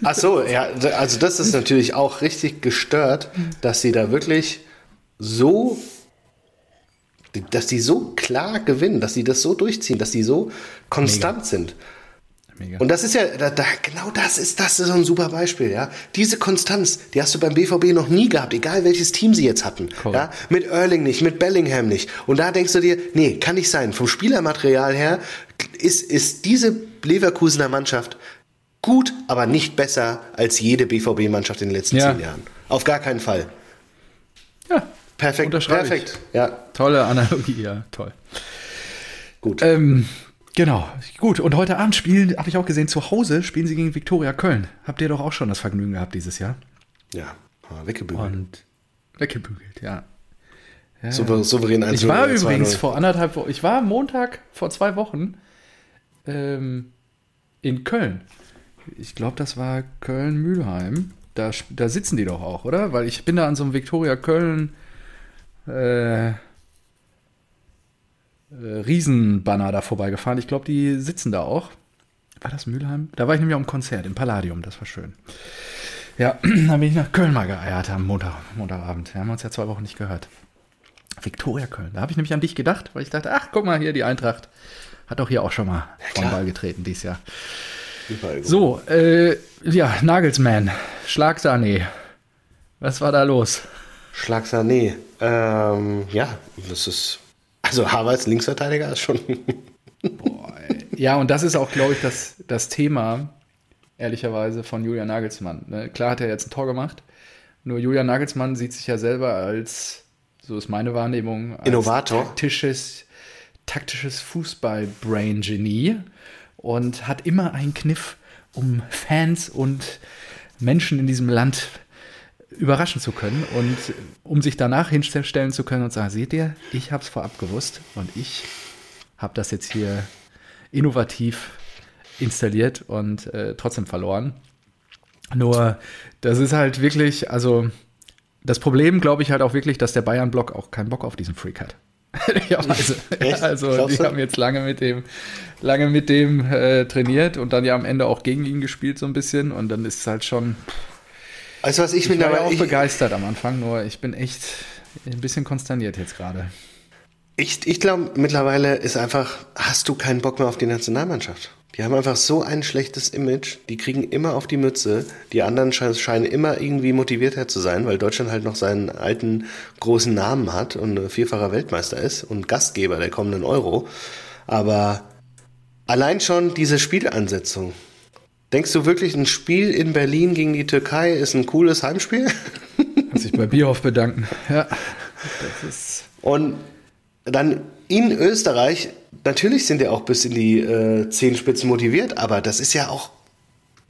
Ach so, ja, also das ist natürlich auch richtig gestört, dass sie da wirklich so, dass die so klar gewinnen, dass sie das so durchziehen, dass sie so konstant Mega. sind. Mega. Und das ist ja, da, da, genau das ist, das ist so ein super Beispiel, ja. Diese Konstanz, die hast du beim BVB noch nie gehabt, egal welches Team sie jetzt hatten. Cool. Ja? Mit Erling nicht, mit Bellingham nicht. Und da denkst du dir, nee, kann nicht sein. Vom Spielermaterial her ist, ist diese Leverkusener Mannschaft gut, aber nicht besser als jede BVB-Mannschaft in den letzten ja. zehn Jahren. Auf gar keinen Fall. Ja. Perfekt. Perfekt. Ja. Tolle Analogie, ja, toll. Gut. Ähm, Genau, gut. Und heute Abend spielen, habe ich auch gesehen, zu Hause spielen sie gegen Viktoria Köln. Habt ihr doch auch schon das Vergnügen gehabt dieses Jahr? Ja, weggebügelt. Und weggebügelt, ja. ja. Souverän Ich war übrigens vor anderthalb Wochen, ich war Montag vor zwei Wochen ähm, in Köln. Ich glaube, das war Köln-Mülheim. Da, da sitzen die doch auch, oder? Weil ich bin da an so einem Viktoria Köln äh, Riesenbanner da vorbeigefahren. Ich glaube, die sitzen da auch. War das Mülheim? Da war ich nämlich am Konzert im Palladium, das war schön. Ja, dann bin ich nach Köln mal geeiert am Montag, Montagabend. Wir haben uns ja zwei Wochen nicht gehört. Viktoria Köln. Da habe ich nämlich an dich gedacht, weil ich dachte, ach, guck mal hier, die Eintracht hat doch hier auch schon mal ja, Ball getreten dieses Jahr. So, äh, ja, Nagelsmann, Schlagsahne. Was war da los? Schlagsahne. Ähm, ja, das ist also Harvards Linksverteidiger ist schon. Boah, ja, und das ist auch, glaube ich, das, das Thema, ehrlicherweise, von Julian Nagelsmann. Ne? Klar hat er jetzt ein Tor gemacht, nur Julian Nagelsmann sieht sich ja selber als, so ist meine Wahrnehmung, als Innovator. taktisches, taktisches Fußball-Brain-Genie und hat immer einen Kniff, um Fans und Menschen in diesem Land überraschen zu können und um sich danach hinstellen zu können und sagen, seht ihr, ich habe es vorab gewusst und ich habe das jetzt hier innovativ installiert und äh, trotzdem verloren. Nur, das ist halt wirklich, also das Problem, glaube ich, halt auch wirklich, dass der Bayern-Block auch keinen Bock auf diesen Freak hat. ja, also, also die haben jetzt lange mit dem, lange mit dem äh, trainiert und dann ja am Ende auch gegen ihn gespielt so ein bisschen und dann ist es halt schon, also was ich, ich war ja auch ich, begeistert am Anfang, nur ich bin echt ein bisschen konsterniert jetzt gerade. Ich, ich glaube, mittlerweile ist einfach, hast du keinen Bock mehr auf die Nationalmannschaft. Die haben einfach so ein schlechtes Image. Die kriegen immer auf die Mütze. Die anderen scheinen immer irgendwie motivierter zu sein, weil Deutschland halt noch seinen alten großen Namen hat und vierfacher Weltmeister ist und Gastgeber der kommenden Euro. Aber allein schon diese Spielansetzung. Denkst du wirklich, ein Spiel in Berlin gegen die Türkei ist ein cooles Heimspiel? Muss ich bei Bierhoff bedanken. Ja. Und dann in Österreich, natürlich sind ja auch bis in die äh, Zehenspitzen motiviert, aber das ist ja auch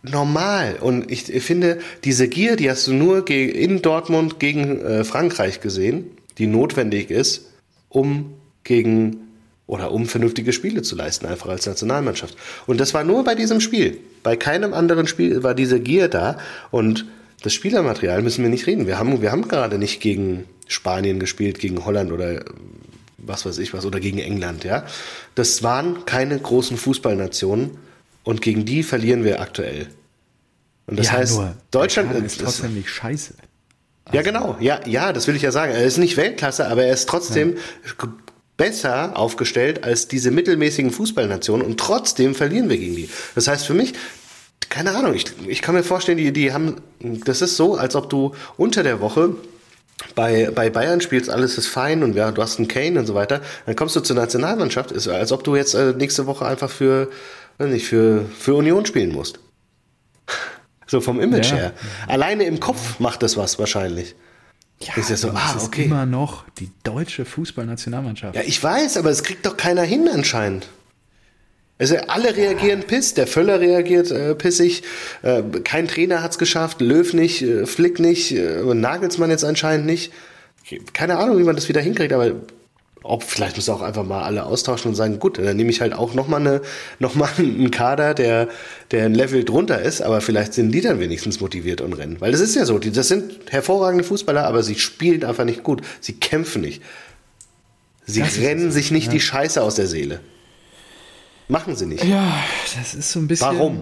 normal. Und ich finde, diese Gier, die hast du nur in Dortmund gegen äh, Frankreich gesehen, die notwendig ist, um gegen oder um vernünftige Spiele zu leisten, einfach als Nationalmannschaft. Und das war nur bei diesem Spiel. Bei keinem anderen Spiel war diese Gier da. Und das Spielermaterial müssen wir nicht reden. Wir haben, wir haben gerade nicht gegen Spanien gespielt, gegen Holland oder was weiß ich was, oder gegen England, ja. Das waren keine großen Fußballnationen und gegen die verlieren wir aktuell. Und das ja, heißt, Deutschland ist trotzdem nicht scheiße. Also ja, genau. Ja, ja, das will ich ja sagen. Er ist nicht Weltklasse, aber er ist trotzdem ja. Besser aufgestellt als diese mittelmäßigen Fußballnationen und trotzdem verlieren wir gegen die. Das heißt für mich, keine Ahnung, ich, ich kann mir vorstellen, die, die haben, das ist so, als ob du unter der Woche bei, bei Bayern spielst, alles ist fein und ja, du hast einen Kane und so weiter. Dann kommst du zur Nationalmannschaft, ist als ob du jetzt äh, nächste Woche einfach für, weiß nicht, für, für Union spielen musst. So vom Image ja. her. Alleine im Kopf macht das was wahrscheinlich. Ja, ist ja so, ah, ist okay. immer noch die deutsche Fußballnationalmannschaft. Ja, ich weiß, aber es kriegt doch keiner hin anscheinend. Also alle reagieren piss, der Völler reagiert äh, pissig, äh, kein Trainer hat es geschafft, Löw nicht, äh, Flick nicht, äh, Nagelsmann jetzt anscheinend nicht. Keine Ahnung, wie man das wieder hinkriegt, aber ob vielleicht muss auch einfach mal alle austauschen und sagen, gut, dann nehme ich halt auch nochmal eine, noch mal einen Kader, der, der ein Level drunter ist, aber vielleicht sind die dann wenigstens motiviert und rennen. Weil das ist ja so, die, das sind hervorragende Fußballer, aber sie spielen einfach nicht gut. Sie kämpfen nicht. Sie das rennen sich nicht ja. die Scheiße aus der Seele. Machen sie nicht. Ja, das ist so ein bisschen. Warum?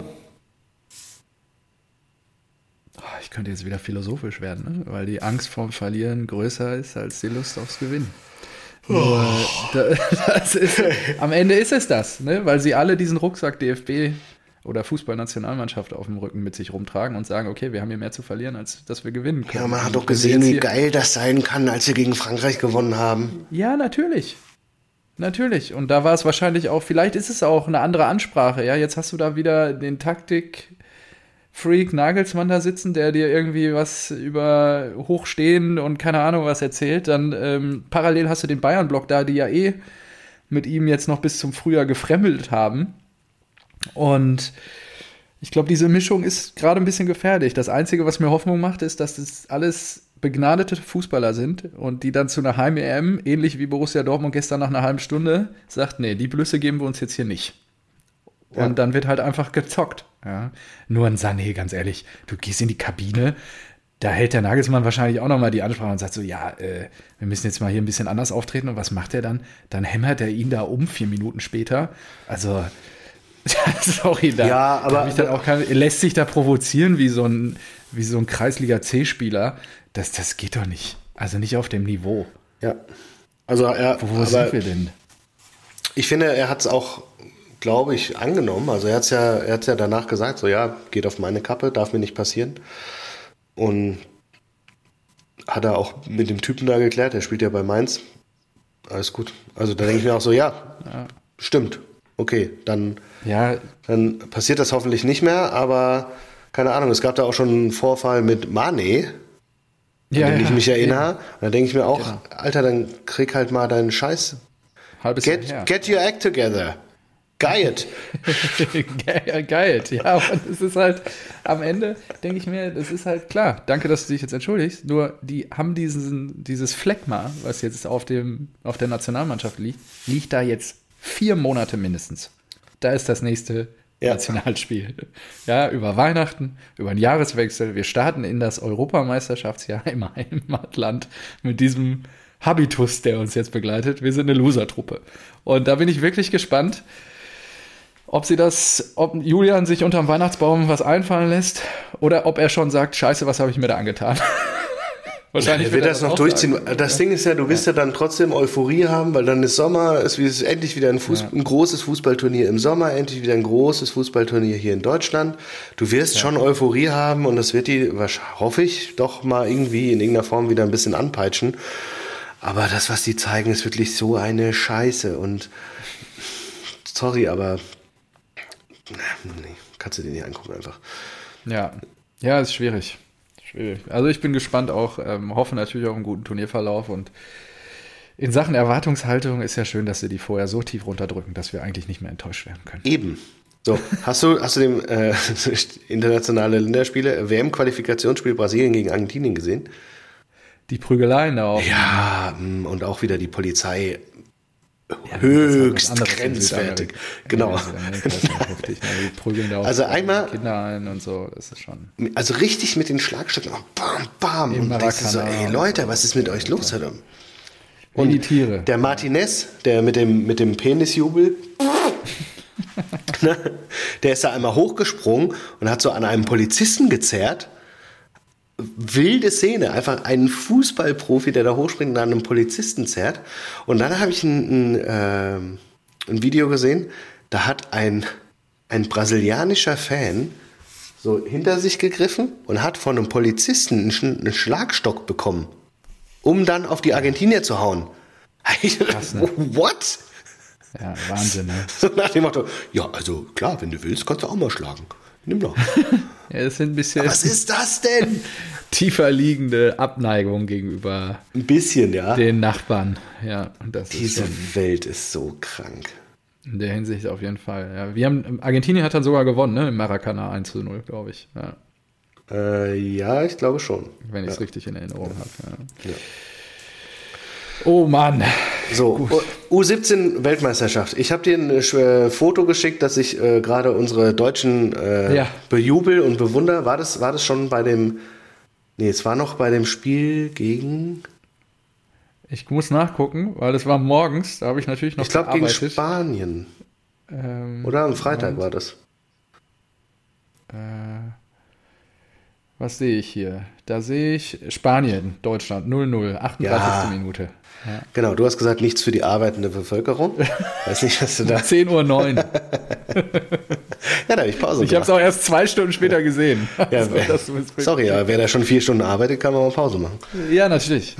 Oh, ich könnte jetzt wieder philosophisch werden, ne? weil die Angst vorm Verlieren größer ist als die Lust aufs Gewinnen. Nur, oh. das ist, am Ende ist es das, ne? weil sie alle diesen Rucksack DFB oder Fußballnationalmannschaft auf dem Rücken mit sich rumtragen und sagen, okay, wir haben hier mehr zu verlieren, als dass wir gewinnen können. Ja, man hat doch gesehen, wie geil das sein kann, als wir gegen Frankreich gewonnen haben. Ja, natürlich. Natürlich. Und da war es wahrscheinlich auch, vielleicht ist es auch eine andere Ansprache. Ja, jetzt hast du da wieder den Taktik-Freak Nagelsmann da sitzen, der dir irgendwie was über Hochstehen und keine Ahnung was erzählt. Dann ähm, parallel hast du den Bayern-Block da, die ja eh mit ihm jetzt noch bis zum Frühjahr gefremdelt haben. Und ich glaube, diese Mischung ist gerade ein bisschen gefährlich. Das Einzige, was mir Hoffnung macht, ist, dass das alles begnadete Fußballer sind und die dann zu einer Heim-EM, ähnlich wie Borussia Dortmund gestern nach einer halben Stunde, sagt, nee, die Blüsse geben wir uns jetzt hier nicht. Ja. Und dann wird halt einfach gezockt. Ja. Nur ein Sané, ganz ehrlich, du gehst in die Kabine, da hält der Nagelsmann wahrscheinlich auch nochmal die Ansprache und sagt so, ja, äh, wir müssen jetzt mal hier ein bisschen anders auftreten. Und was macht er dann? Dann hämmert er ihn da um vier Minuten später. Also, sorry, da, ja, aber, da dann auch kein, lässt sich da provozieren wie so ein, wie so ein Kreisliga-C-Spieler. Das, das geht doch nicht. Also nicht auf dem Niveau. Ja. Also er, wo, wo sind wir denn? Ich finde, er hat es auch, glaube ich, angenommen. Also er hat es ja, er hat's ja danach gesagt, so ja, geht auf meine Kappe, darf mir nicht passieren. Und hat er auch mit dem Typen da geklärt, der spielt ja bei Mainz. Alles gut. Also da denke ich mir auch so, ja, ja. stimmt. Okay, dann, ja. dann passiert das hoffentlich nicht mehr, aber keine Ahnung, es gab da auch schon einen Vorfall mit Mane, ja, an den ja, ich mich erinnere. Und da denke ich mir auch, genau. Alter, dann krieg halt mal deinen Scheiß. Halbes get, get your act together. Geilt. Geilt, ja. Und es ist halt, am Ende denke ich mir, das ist halt klar. Danke, dass du dich jetzt entschuldigst. Nur, die haben diesen, dieses Fleckma, was jetzt auf, dem, auf der Nationalmannschaft liegt, liegt da jetzt vier Monate mindestens. Da ist das nächste ja. Nationalspiel. Ja, über Weihnachten, über den Jahreswechsel. Wir starten in das Europameisterschaftsjahr im Heimatland mit diesem Habitus, der uns jetzt begleitet. Wir sind eine Loser-Truppe. Und da bin ich wirklich gespannt, ob sie das, ob Julian sich unterm Weihnachtsbaum was einfallen lässt oder ob er schon sagt, scheiße, was habe ich mir da angetan. Wahrscheinlich wird, das, das noch durchziehen. Sagen. Das Ding ist ja, du wirst ja. ja dann trotzdem Euphorie haben, weil dann ist Sommer, es ist endlich wieder ein, Fuß, ja. ein großes Fußballturnier im Sommer, endlich wieder ein großes Fußballturnier hier in Deutschland. Du wirst ja. schon Euphorie haben und das wird die, hoffe ich, doch mal irgendwie in irgendeiner Form wieder ein bisschen anpeitschen. Aber das, was die zeigen, ist wirklich so eine Scheiße und sorry, aber nee, kannst du dir nicht angucken einfach. Ja, ja, ist schwierig. Schwierig. Also ich bin gespannt auch, ähm, hoffe natürlich auf einen guten Turnierverlauf und in Sachen Erwartungshaltung ist ja schön, dass sie die vorher so tief runterdrücken, dass wir eigentlich nicht mehr enttäuscht werden können. Eben. So, hast du, hast du dem äh, internationale Länderspiele, WM-Qualifikationsspiel Brasilien gegen Argentinien gesehen? Die Prügeleien auch. Ja, mm, und auch wieder die Polizei ja, höchst grenzwertig. Genau. Ja, also einmal Kinder ein und so, das ist schon. Also richtig mit den Schlagstöcken, bam, bam. Im und denkst so, ey Leute, was ist mit euch los, Herr Und die Tiere. Der Martinez, der mit dem, mit dem Penisjubel, ne, der ist da einmal hochgesprungen und hat so an einem Polizisten gezerrt wilde Szene. Einfach ein Fußballprofi, der da hochspringt und an einem Polizisten zerrt. Und dann habe ich ein, ein, äh, ein Video gesehen, da hat ein, ein brasilianischer Fan so hinter sich gegriffen und hat von einem Polizisten einen, einen Schlagstock bekommen, um dann auf die Argentinier zu hauen. Krass, ne? What? Ja, Wahnsinn, ne? So nach dem Motto, ja, also klar, wenn du willst, kannst du auch mal schlagen. Nimm doch. ja, das sind ein bisschen. Was ist das denn? tiefer liegende Abneigung gegenüber ein bisschen, ja. den Nachbarn. Ja, das Diese ist Welt ist so krank. In der Hinsicht auf jeden Fall. Ja. Wir haben, Argentinien hat dann sogar gewonnen, ne? Im Maracana 1 zu 0, glaube ich. Ja. Äh, ja, ich glaube schon. Wenn ich es ja. richtig in Erinnerung habe. Ja. Oh Mann. So, U17 Weltmeisterschaft. Ich habe dir ein äh, Foto geschickt, dass ich äh, gerade unsere Deutschen äh, ja. bejubel und bewundere. War das, war das schon bei dem Nee, es war noch bei dem Spiel gegen. Ich muss nachgucken, weil es war morgens, da habe ich natürlich noch Ich glaube gegen Spanien. Ähm, Oder am Freitag war das. Äh, was sehe ich hier? Da sehe ich Spanien, Deutschland 0-0, 38. Ja. Minute. Ja. Genau, du hast gesagt, nichts für die arbeitende Bevölkerung. Weiß nicht, was du da. 10.09 Uhr. 9. ja, da habe ich Pause Ich habe es auch erst zwei Stunden später gesehen. Ja, also, sorry, aber wer da schon vier Stunden arbeitet, kann man mal Pause machen. Ja, natürlich.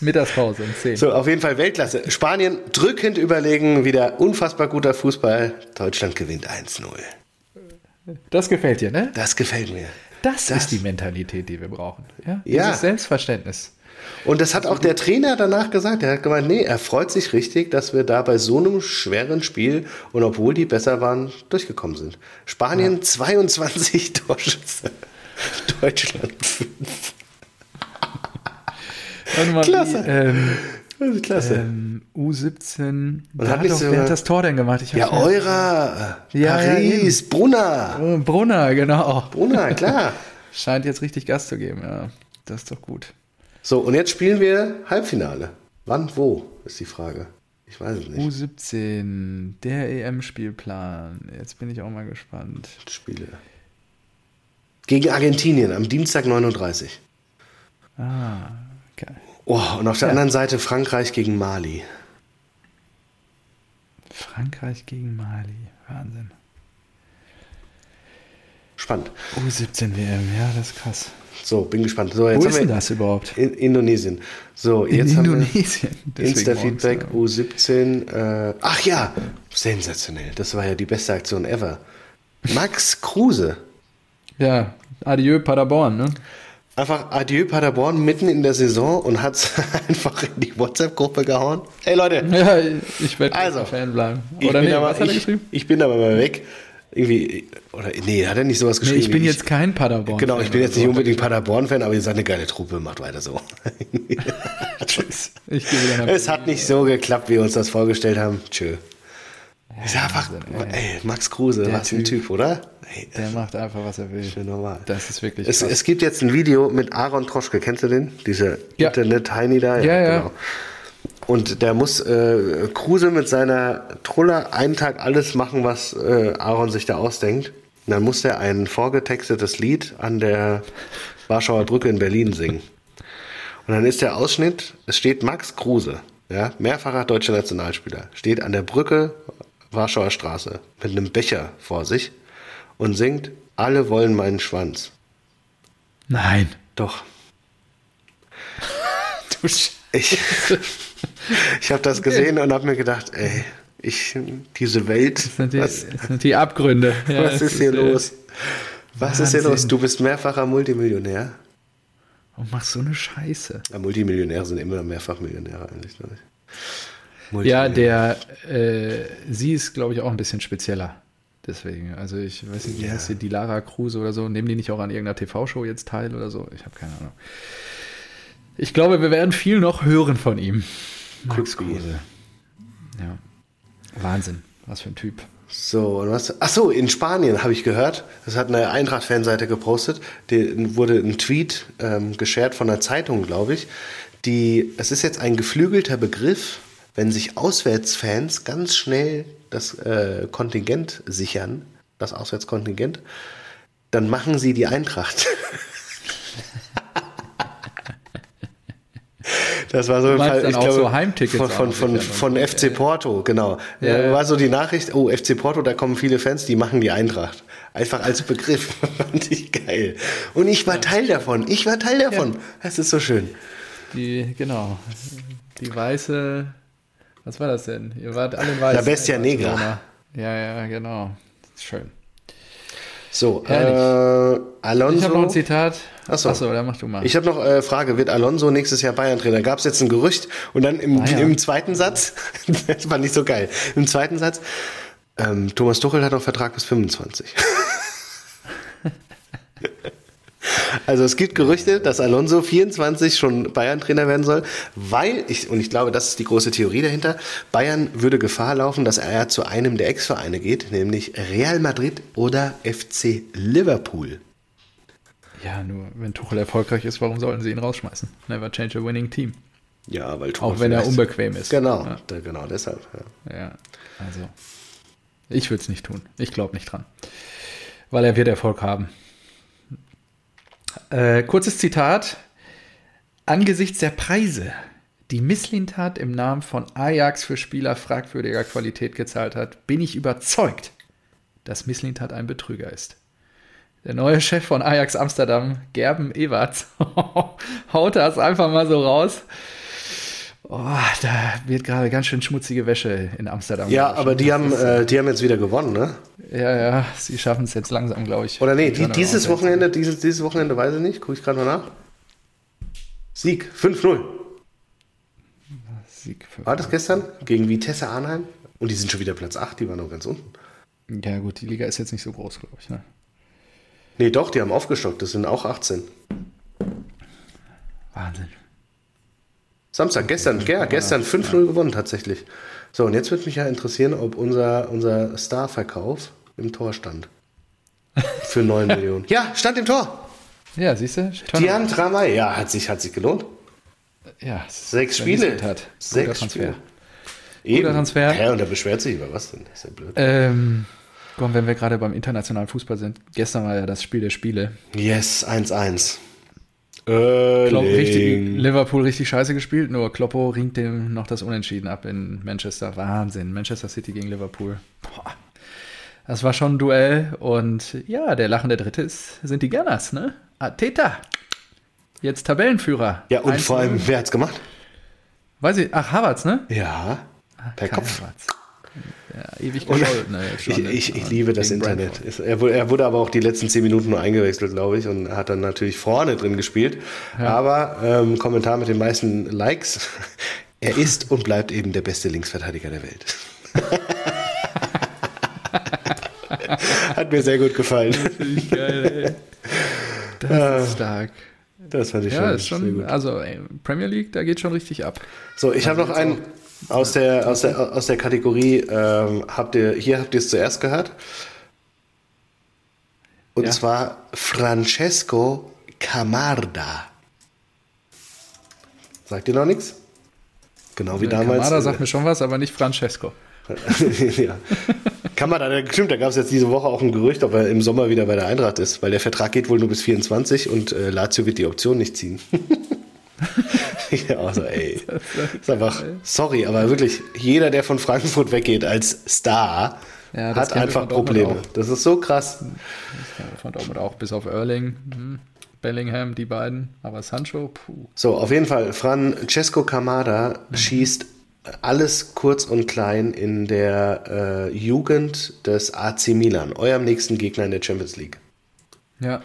Mittagspause um 10. So, auf jeden Fall Weltklasse. Spanien drückend überlegen, wieder unfassbar guter Fußball. Deutschland gewinnt 1-0. Das gefällt dir, ne? Das gefällt mir. Das, das, ist die Mentalität, die wir brauchen. Ja? Dieses ja. Selbstverständnis. Und das hat auch der Trainer danach gesagt. Er hat gemeint, nee, er freut sich richtig, dass wir da bei so einem schweren Spiel und obwohl die besser waren, durchgekommen sind. Spanien ja. 22 Torschüsse. Deutschland 5. Klasse. Die, ähm, Klasse. Ähm, U17. Und hat doch, so, wer hat das Tor denn gemacht? ja, Eurer, ja, Paris, ja, Brunner. Brunner, genau. Brunner, klar. Scheint jetzt richtig Gas zu geben, ja. Das ist doch gut. So, und jetzt spielen wir Halbfinale. Wann, wo, ist die Frage. Ich weiß es nicht. U17, der EM-Spielplan. Jetzt bin ich auch mal gespannt. Spiele. Gegen Argentinien am Dienstag 39. Ah, okay. Oh, und auf der ja. anderen Seite Frankreich gegen Mali. Frankreich gegen Mali. Wahnsinn. Spannend. U17 WM, ja, das ist krass. So, bin gespannt. So, jetzt Wo ist denn das überhaupt? In Indonesien. So, in jetzt Indonesien. Insta-Feedback U17. Äh, ach ja, sensationell. Das war ja die beste Aktion ever. Max Kruse. Ja, adieu Paderborn, ne? Einfach adieu Paderborn mitten in der Saison und hat es einfach in die WhatsApp-Gruppe gehauen. Hey Leute. Ja, ich werde also, Fan bleiben. Oder nee, was hat er geschrieben? Ich bin aber mal weg irgendwie, oder nee, hat er nicht sowas geschrieben? Nee, ich bin jetzt kein Paderborn. Genau, ich bin jetzt nicht unbedingt Paderborn-Fan, aber ihr seid eine geile Truppe, macht weiter so. Tschüss. Ich gebe es hat nicht so geklappt, wie wir uns das vorgestellt haben. Tschö. Ja, ist einfach, ey, Max Kruse, was für ein Typ, oder? Ey, der macht einfach, was er will. Schön normal. Das ist wirklich es, es, gibt jetzt ein Video mit Aaron Troschke, kennst du den? Dieser ja. Internet-Heini da? Ja, ja. Genau. Und der muss äh, Kruse mit seiner Truller einen Tag alles machen, was äh, Aaron sich da ausdenkt. Und dann muss er ein vorgetextetes Lied an der Warschauer Brücke in Berlin singen. Und dann ist der Ausschnitt, es steht Max Kruse, ja, mehrfacher deutscher Nationalspieler, steht an der Brücke Warschauer Straße mit einem Becher vor sich und singt Alle wollen meinen Schwanz. Nein. Doch. du ich ich habe das gesehen und habe mir gedacht, ey, ich, diese Welt. Das sind die, was, das sind die Abgründe. Ja, was ist hier ist los? Was Wahnsinn. ist hier los? Du bist mehrfacher Multimillionär. Und machst so eine Scheiße. Ja, Multimillionäre sind immer mehrfach Millionäre eigentlich. Ja, der, äh, sie ist, glaube ich, auch ein bisschen spezieller. Deswegen, also ich weiß nicht, wie ja. heißt sie, die Lara Kruse oder so. Nehmen die nicht auch an irgendeiner TV-Show jetzt teil oder so? Ich habe keine Ahnung. Ich glaube, wir werden viel noch hören von ihm. Max Kruse. Ja. Wahnsinn. Was für ein Typ. So, und was? Ach so, in Spanien habe ich gehört, das hat eine Eintracht-Fanseite gepostet, die, wurde ein Tweet ähm, geshared von einer Zeitung, glaube ich. Die, es ist jetzt ein geflügelter Begriff, wenn sich Auswärtsfans ganz schnell das äh, Kontingent sichern, das Auswärtskontingent, dann machen sie die Eintracht. Das war so ein Fall, ich glaube, so Heimtickets von, von, von, von FC Porto, genau. Ja. War so die Nachricht, oh, FC Porto, da kommen viele Fans, die machen die Eintracht. Einfach als Begriff. Fand ich geil. Und ich war Teil davon. Ich war Teil davon. Das ist so schön. Die, genau. Die weiße, was war das denn? Ihr wart alle weiß. La Bestia Negra. Ja, ja, genau. Schön. So, äh, Alonso. Ich habe noch ein Zitat. Achso, Achso dann mach du mal. Ich habe noch äh, Frage, wird Alonso nächstes Jahr Bayern-Trainer? Gab es jetzt ein Gerücht und dann im, ah, im zweiten Satz, das war nicht so geil, im zweiten Satz, ähm, Thomas Tuchel hat noch Vertrag bis 25. Also es gibt Gerüchte, dass Alonso 24 schon Bayern-Trainer werden soll, weil ich, und ich glaube, das ist die große Theorie dahinter, Bayern würde Gefahr laufen, dass er zu einem der Ex-Vereine geht, nämlich Real Madrid oder FC Liverpool. Ja, nur wenn Tuchel erfolgreich ist, warum sollten sie ihn rausschmeißen? Never change a winning team. Ja, weil Tuchel Auch wenn er unbequem ist. Genau, ja. da, genau deshalb. Ja, ja also ich würde es nicht tun. Ich glaube nicht dran. Weil er wird Erfolg haben. Äh, kurzes Zitat. Angesichts der Preise, die Misslintat im Namen von Ajax für Spieler fragwürdiger Qualität gezahlt hat, bin ich überzeugt, dass Misslintat ein Betrüger ist. Der neue Chef von Ajax Amsterdam, Gerben Ewerts, haut das einfach mal so raus. Oh, da wird gerade ganz schön schmutzige Wäsche in Amsterdam. Ja, aber die haben, äh, die haben jetzt wieder gewonnen, ne? Ja, ja, sie schaffen es jetzt langsam, glaube ich. Oder nee, die, dieses Wochenende, dieses, dieses Wochenende weiß ich nicht, gucke ich gerade mal nach. Sieg, 5-0. Sieg 5 War das gestern gegen Vitesse Arnheim? Und die sind schon wieder Platz 8, die waren noch ganz unten. Ja, gut, die Liga ist jetzt nicht so groß, glaube ich, ne? Nee, doch, die haben aufgestockt, das sind auch 18. Wahnsinn. Samstag, gestern, ja, gestern 5-0 ja. gewonnen tatsächlich. So, und jetzt würde mich ja interessieren, ob unser, unser Starverkauf im Tor stand. Für 9 Millionen. Ja, stand im Tor. Ja, siehst du? Dian Tramay, ja, hat sich, hat sich gelohnt. Ja, sechs Spiele. Hat. Sechs Transfer. Spiele. Eben. Guter Transfer. Ja, und er beschwert sich über was denn? Das ist ja blöd. Ähm, komm, wenn wir gerade beim internationalen Fußball sind. Gestern war ja das Spiel der Spiele. Yes, 1-1. Klopp richtig, Liverpool richtig scheiße gespielt, nur Kloppo ringt dem noch das Unentschieden ab in Manchester. Wahnsinn. Manchester City gegen Liverpool. Boah. Das war schon ein Duell und ja, der lachende Dritte ist, sind die Gunners, ne? Ateta. Jetzt Tabellenführer. Ja, und vor allem, wer hat's gemacht? Weiß ich, ach, Havertz, ne? Ja, per Kein Kopf. Havertz. Ja, ewig gescholten. Ne, ich, ich, ich, liebe das Internet. Er wurde, er wurde, aber auch die letzten zehn Minuten nur eingewechselt, glaube ich, und hat dann natürlich vorne drin gespielt. Ja. Aber ähm, Kommentar mit den meisten Likes: Er ist und bleibt eben der beste Linksverteidiger der Welt. hat mir sehr gut gefallen. Das geil, ey. Das ist ah. stark. Das fand ich ja, schon, ist schon Also ey, Premier League, da geht schon richtig ab. So, ich habe noch einen. Aus der, aus der, aus der Kategorie, ähm, habt ihr, hier habt ihr es zuerst gehört. Und ja. zwar Francesco Camarda. Sagt ihr noch nichts? Genau wie damals. Camarda sagt mir schon was, aber nicht Francesco. ja. Kamada, stimmt, da gab es jetzt diese Woche auch ein Gerücht, ob er im Sommer wieder bei der Eintracht ist, weil der Vertrag geht wohl nur bis 24 und äh, Lazio wird die Option nicht ziehen. ja, also ey. ist einfach, sorry, aber wirklich, jeder, der von Frankfurt weggeht als Star, ja, hat einfach Probleme. Das ist so krass. Das von Dortmund auch, bis auf Erling. Hm. Bellingham, die beiden, aber Sancho, puh. So, auf jeden Fall, Francesco Camada mhm. schießt alles kurz und klein in der äh, Jugend des AC Milan, eurem nächsten Gegner in der Champions League. Ja.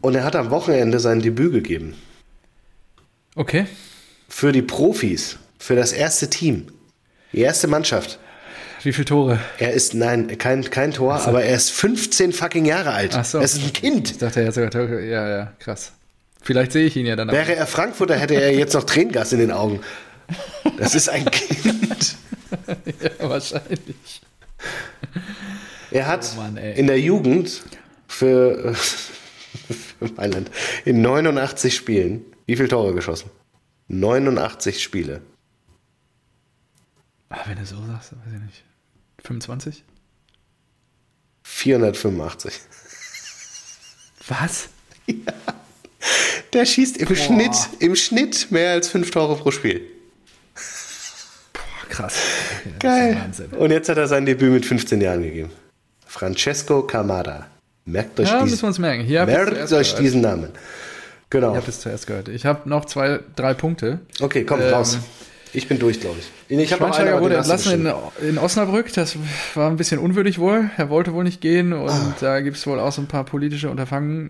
Und er hat am Wochenende sein Debüt gegeben. Okay. Für die Profis, für das erste Team, die erste Mannschaft. Wie viele Tore? Er ist, nein, kein, kein Tor, so. aber er ist 15 fucking Jahre alt. Ach so. Er ist ein Kind. Ich dachte, er hat sogar Tore. Ja, ja, krass. Vielleicht sehe ich ihn ja dann. Wäre er Frankfurter, hätte er jetzt noch Tränengas in den Augen. Das ist ein Kind. ja, wahrscheinlich. Er hat oh Mann, in der Jugend für, für Mailand in 89 Spielen wie viele Tore geschossen? 89 Spiele. Ah, wenn du so sagst, weiß ich nicht. 25? 485. Was? Ja. Der schießt im Schnitt, im Schnitt mehr als fünf Tore pro Spiel. Boah, krass. Ja, Geil. Und jetzt hat er sein Debüt mit 15 Jahren gegeben. Francesco Camada. Merkt euch, ja, diesen, merkt euch diesen Namen. Genau. Ich habe es zuerst gehört. Ich habe noch zwei, drei Punkte. Okay, komm, ähm, raus. Ich bin durch, glaube ich. Ich Schweinsteiger wurde entlassen in, in, Osnabrück. Das war ein bisschen unwürdig wohl. Er wollte wohl nicht gehen und ah. da gibt es wohl auch so ein paar politische Unterfangen,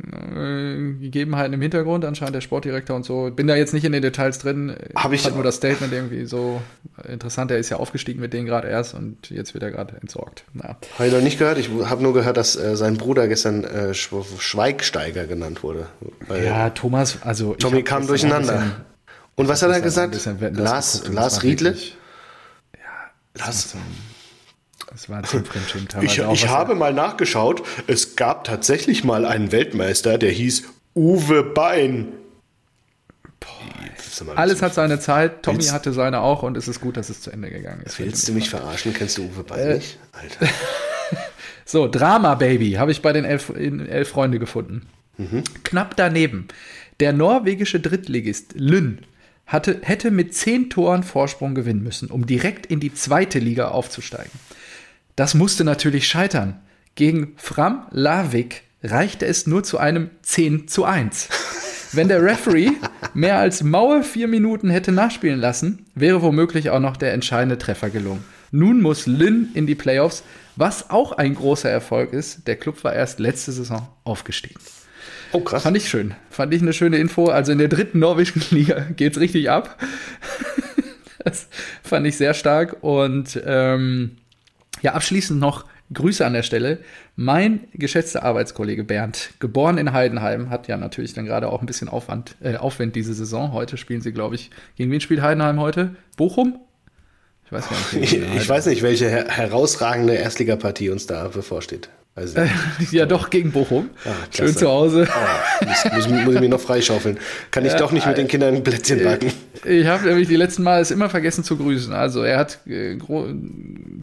äh, Gegebenheiten im Hintergrund. Anscheinend der Sportdirektor und so. Bin da jetzt nicht in den Details drin. Habe ich Hat nur das Statement irgendwie so interessant. Er ist ja aufgestiegen mit denen gerade erst und jetzt wird er gerade entsorgt. Na. Habe ich noch nicht gehört. Ich habe nur gehört, dass äh, sein Bruder gestern äh, Schweigsteiger genannt wurde. Ja, Thomas, also Tommy kam durcheinander. Und was hat er gesagt? Lars, Lars Riedle? Ja, Lars. Das war zum Fremdschirm Ich, ich habe mal nachgeschaut, es gab tatsächlich mal einen Weltmeister, der hieß Uwe Bein. Boah, Alles hat seine Zeit, Tommy willst, hatte seine auch und es ist gut, dass es zu Ende gegangen ist. Willst du mich verarschen? Kennst du Uwe Bein äh, nicht? Alter. so, Drama Baby habe ich bei den elf, elf Freunde gefunden. Mhm. Knapp daneben. Der norwegische Drittligist Lynn hatte, hätte mit zehn Toren Vorsprung gewinnen müssen, um direkt in die zweite Liga aufzusteigen. Das musste natürlich scheitern. Gegen Fram Lavik reichte es nur zu einem 10 zu 1. Wenn der Referee mehr als Mauer vier Minuten hätte nachspielen lassen, wäre womöglich auch noch der entscheidende Treffer gelungen. Nun muss Lynn in die Playoffs, was auch ein großer Erfolg ist. Der Club war erst letzte Saison aufgestiegen. Oh, krass. Fand ich schön. Fand ich eine schöne Info. Also in der dritten norwegischen Liga geht es richtig ab. das fand ich sehr stark. Und ähm, ja, abschließend noch Grüße an der Stelle. Mein geschätzter Arbeitskollege Bernd, geboren in Heidenheim, hat ja natürlich dann gerade auch ein bisschen Aufwand, äh, Aufwand diese Saison. Heute spielen sie, glaube ich, gegen wen spielt Heidenheim heute? Bochum? Ich weiß gar nicht. Ich, ich weiß nicht, welche her herausragende Erstligapartie uns da bevorsteht. Also, ja, doch, gegen Bochum. Ah, Schön zu Hause. Oh, muss, muss, muss, ich mir noch freischaufeln. Kann ich ja, doch nicht mit den Kindern ein Plätzchen backen. Ich habe nämlich die letzten Mal es immer vergessen zu grüßen. Also er hat, äh,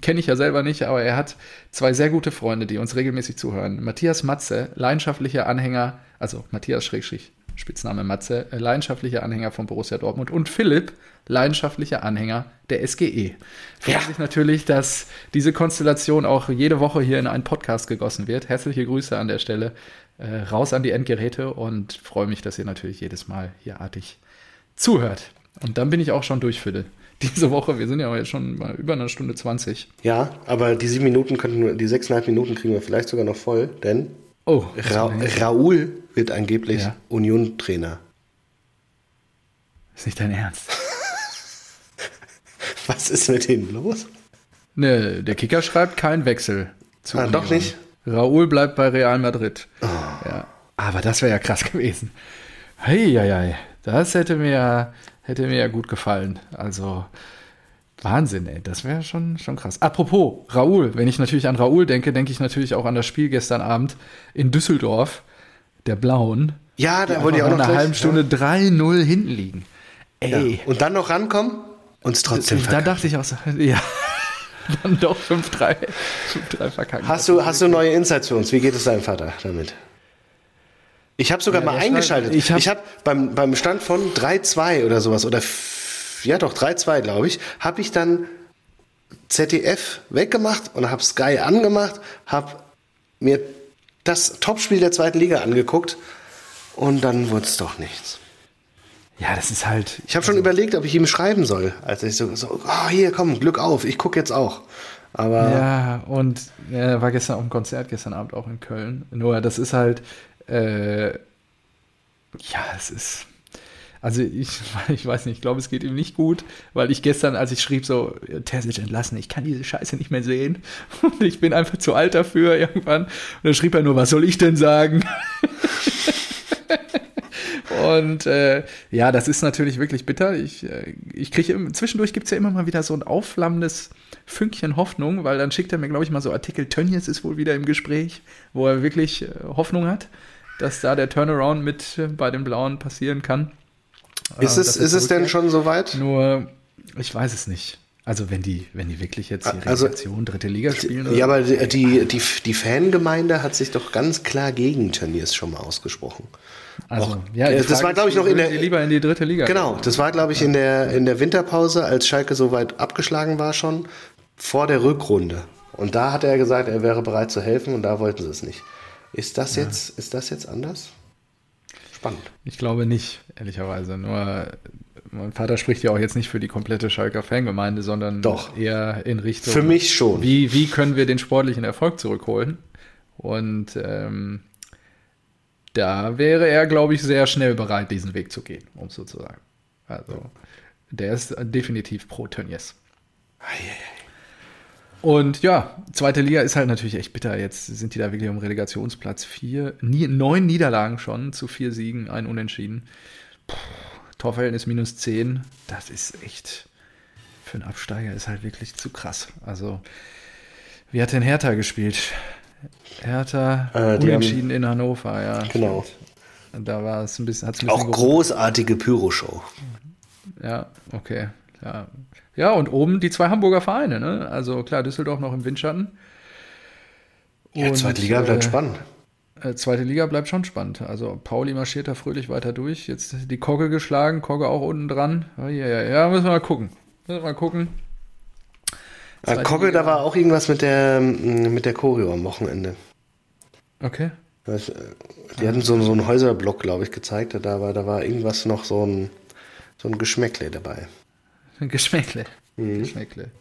kenne ich ja selber nicht, aber er hat zwei sehr gute Freunde, die uns regelmäßig zuhören. Matthias Matze, leidenschaftlicher Anhänger, also Matthias Schrägstrich, Spitzname Matze, äh, leidenschaftlicher Anhänger von Borussia Dortmund und Philipp, leidenschaftlicher Anhänger der SGE. Freuen ja. sich natürlich, dass diese Konstellation auch jede Woche hier in einen Podcast gegossen wird. Herzliche Grüße an der Stelle. Äh, raus an die Endgeräte und freue mich, dass ihr natürlich jedes Mal hier artig zuhört. Und dann bin ich auch schon durch, Phil. Diese Woche, wir sind ja jetzt schon mal über eine Stunde 20. Ja, aber die sieben Minuten könnten, die sechseinhalb Minuten kriegen wir vielleicht sogar noch voll, denn oh, Ra Raoul wird angeblich ja. Union-Trainer. Ist nicht dein Ernst? Was ist mit denen los? Ne, der Kicker schreibt kein Wechsel. Zu ah, doch nicht? Raoul bleibt bei Real Madrid. Oh. Ja. Aber das wäre ja krass gewesen. Heieiei, das hätte mir, hätte mir ja gut gefallen. Also Wahnsinn, ey, das wäre schon, schon krass. Apropos Raoul, wenn ich natürlich an Raoul denke, denke ich natürlich auch an das Spiel gestern Abend in Düsseldorf, der Blauen. Ja, da wollte ich auch noch eine halbe Stunde ja. 3-0 hinten liegen. Ey. Ja. Und dann noch rankommen? und es trotzdem verkackt. Da dachte ich auch so, ja. Dann doch 5-3 verkackt. Hast du, hast du neue Insights für uns? Wie geht es deinem Vater damit? Ich habe sogar Ja, mal eingeschaltet. Stand- ich hab- habe beim, beim Stand von 3-2 oder sowas, oder ja doch, 3-2, glaube ich, habe ich dann ZDF weggemacht und habe Sky angemacht, habe mir das Topspiel der zweiten Liga angeguckt und dann wurde es doch nichts. Ja, das ist halt. Ich habe schon überlegt, ob ich ihm schreiben soll, als ich so, so oh, hier, komm, Glück auf, ich gucke jetzt auch. Aber Ja, und er war gestern auf dem Konzert, gestern Abend auch in Köln. Nur das ist halt, äh, ja, es ist. Also ich, ich weiß nicht, ich glaube, es geht ihm nicht gut, weil ich gestern, als ich schrieb, so, Terzic entlassen, ich kann diese Scheiße nicht mehr sehen. Und ich bin einfach zu alt dafür irgendwann. Und dann schrieb er nur, was soll ich denn sagen? Und äh, ja, das ist natürlich wirklich bitter. Ich, äh, ich kriege zwischendurch gibt es ja immer mal wieder so ein aufflammendes Fünkchen Hoffnung, weil dann schickt er mir, glaube ich, mal so Artikel, Tönnies ist wohl wieder im Gespräch, wo er wirklich äh, Hoffnung hat, dass da der Turnaround mit äh, bei den Blauen passieren kann. Ist Äh, es, ist es denn schon soweit? Nur, ich weiß es nicht. Also wenn die, wenn die wirklich jetzt die Also- Relegation, dritte Liga spielen. oder Ja, aber die, die, die, die Fangemeinde hat sich doch ganz klar gegen Tönnies schon mal ausgesprochen. also, auch- ja, das Frage war, glaub ich, noch in der- lieber in die dritte Liga. Genau, das war, glaube ich, in der, in der Winterpause, als Schalke so weit abgeschlagen war schon, vor der Rückrunde. Und da hat er gesagt, er wäre bereit zu helfen und da wollten sie es nicht. Ist das jetzt, ist das jetzt anders? Spannend. Ich glaube nicht, ehrlicherweise. Nur mein Vater spricht ja auch jetzt nicht für die komplette Schalker Fangemeinde, sondern Doch. eher in Richtung. Für mich schon. Wie, wie können wir den sportlichen Erfolg zurückholen? Und ähm, da wäre er, glaube ich, sehr schnell bereit, diesen Weg zu gehen, um es so zu sagen. Also, der ist definitiv pro Tönnies. Und ja, zweite Liga ist halt natürlich echt bitter. Jetzt sind die da wirklich um Relegationsplatz. Vier, nie, neun Niederlagen schon zu vier Siegen, ein Unentschieden. Puh, Torverhältnis minus zehn. Das ist echt für einen Absteiger ist halt wirklich zu krass. Also, wie hat denn Hertha gespielt? Hertha Äh, unentschieden in Hannover, ja. Genau. Da war es ein bisschen, hat's ein bisschen Auch geruckelt. großartige Pyroshow. Ja, okay. Ja. ja, und oben die zwei Hamburger Vereine, ne? Also klar, Düsseldorf noch im Windschatten. Ja, Und, zweite Liga bleibt äh, spannend. Äh, zweite Liga bleibt schon spannend. Also Pauli marschiert da fröhlich weiter durch. Jetzt die Kogge geschlagen, Kogge auch unten dran. Ja, ja, ja, ja, müssen wir mal gucken. Müssen wir mal gucken. Äh, zweite Kogge, Liga. da war auch irgendwas mit der, mm, mit der Choreo am Wochenende. Okay. Das, äh, Die hatten so, so einen Häuserblock, glaube ich, gezeigt. Da war, da war irgendwas noch so ein, so ein Geschmäckle dabei. Geschmäckle. Mhm. Geschmäckle.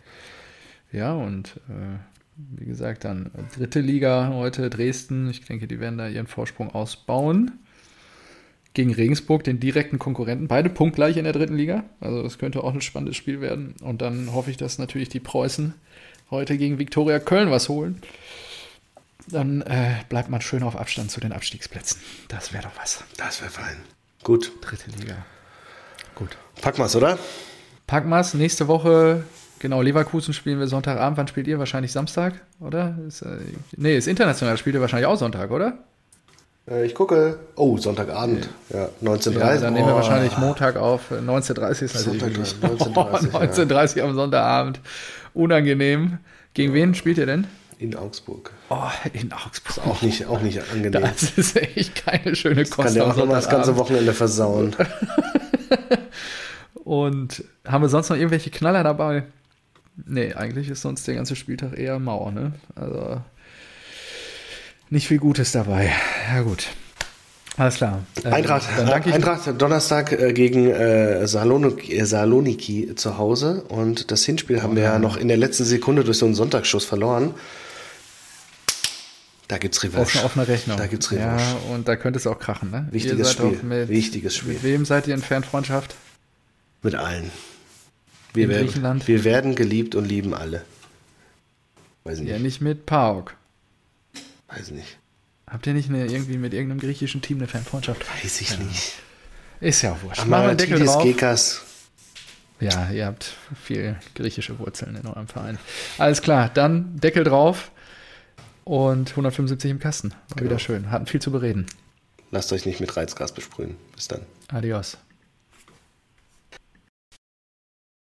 Ja, und äh, wie gesagt, dann dritte Liga heute Dresden. Ich denke, die werden da ihren Vorsprung ausbauen. Gegen Regensburg, den direkten Konkurrenten. Beide punktgleich in der dritten Liga. Also das könnte auch ein spannendes Spiel werden. Und dann hoffe ich, dass natürlich die Preußen heute gegen Viktoria Köln was holen. Dann äh, bleibt man schön auf Abstand zu den Abstiegsplätzen. Das wäre doch was. Das wäre fein. Gut. Dritte Liga. Gut. Packen wir's, oder? Packen wir's. Nächste Woche, genau, Leverkusen spielen wir Sonntagabend. Wann spielt ihr? Wahrscheinlich Samstag, oder? Ist, äh, nee, ist international. Spielt ihr wahrscheinlich auch Sonntag, oder? Äh, ich gucke. Oh, Sonntagabend. Ja, 19.30 Ja, dann nehmen wir Oh. wahrscheinlich Montag auf. Äh, 19.30 ist natürlich Sonntag, wirklich- 19:30, ja. 19.30 am Sonntagabend. Unangenehm. Gegen wen spielt ihr denn? In Augsburg. Oh, in Augsburg. Auch nicht, auch nicht angenehm. Das ist echt keine schöne Kost. Kann der auch nochmal das ganze. Wochenende versauen. Und haben wir sonst noch irgendwelche Knaller dabei? Nee, eigentlich ist sonst der ganze Spieltag eher mau, ne? Also nicht viel Gutes dabei. Ja, gut. Alles klar. Äh, Eintracht, ich. Eintracht Donnerstag äh, gegen äh, Saloniki, äh, Saloniki zu Hause und das Hinspiel haben wir ja noch in der letzten Sekunde durch so einen Sonntagsschuss verloren. Da gibt's Revanche. Offene, offene Rechnung. Da gibt's Revanche. Ja, und da könnte es auch krachen, ne? Wichtiges Spiel. Mit, Wichtiges Spiel. Mit wem seid ihr in Fernfreundschaft? Mit allen. Wir In werden, Griechenland? wir werden geliebt und lieben alle. Weiß nicht. Ja, nicht mit PAOK. Weiß nicht. Habt ihr nicht eine, irgendwie mit irgendeinem griechischen Team eine Fernfreundschaft? Weiß ich nicht. Ist ja auch wurscht. Drauf. Gekas. Ja, ihr habt viel griechische Wurzeln in eurem Verein. Alles klar, dann Deckel drauf und 175 im Kasten. War wieder schön. Hatten viel zu bereden. Lasst euch nicht mit Reizgas besprühen. Bis dann. Adios.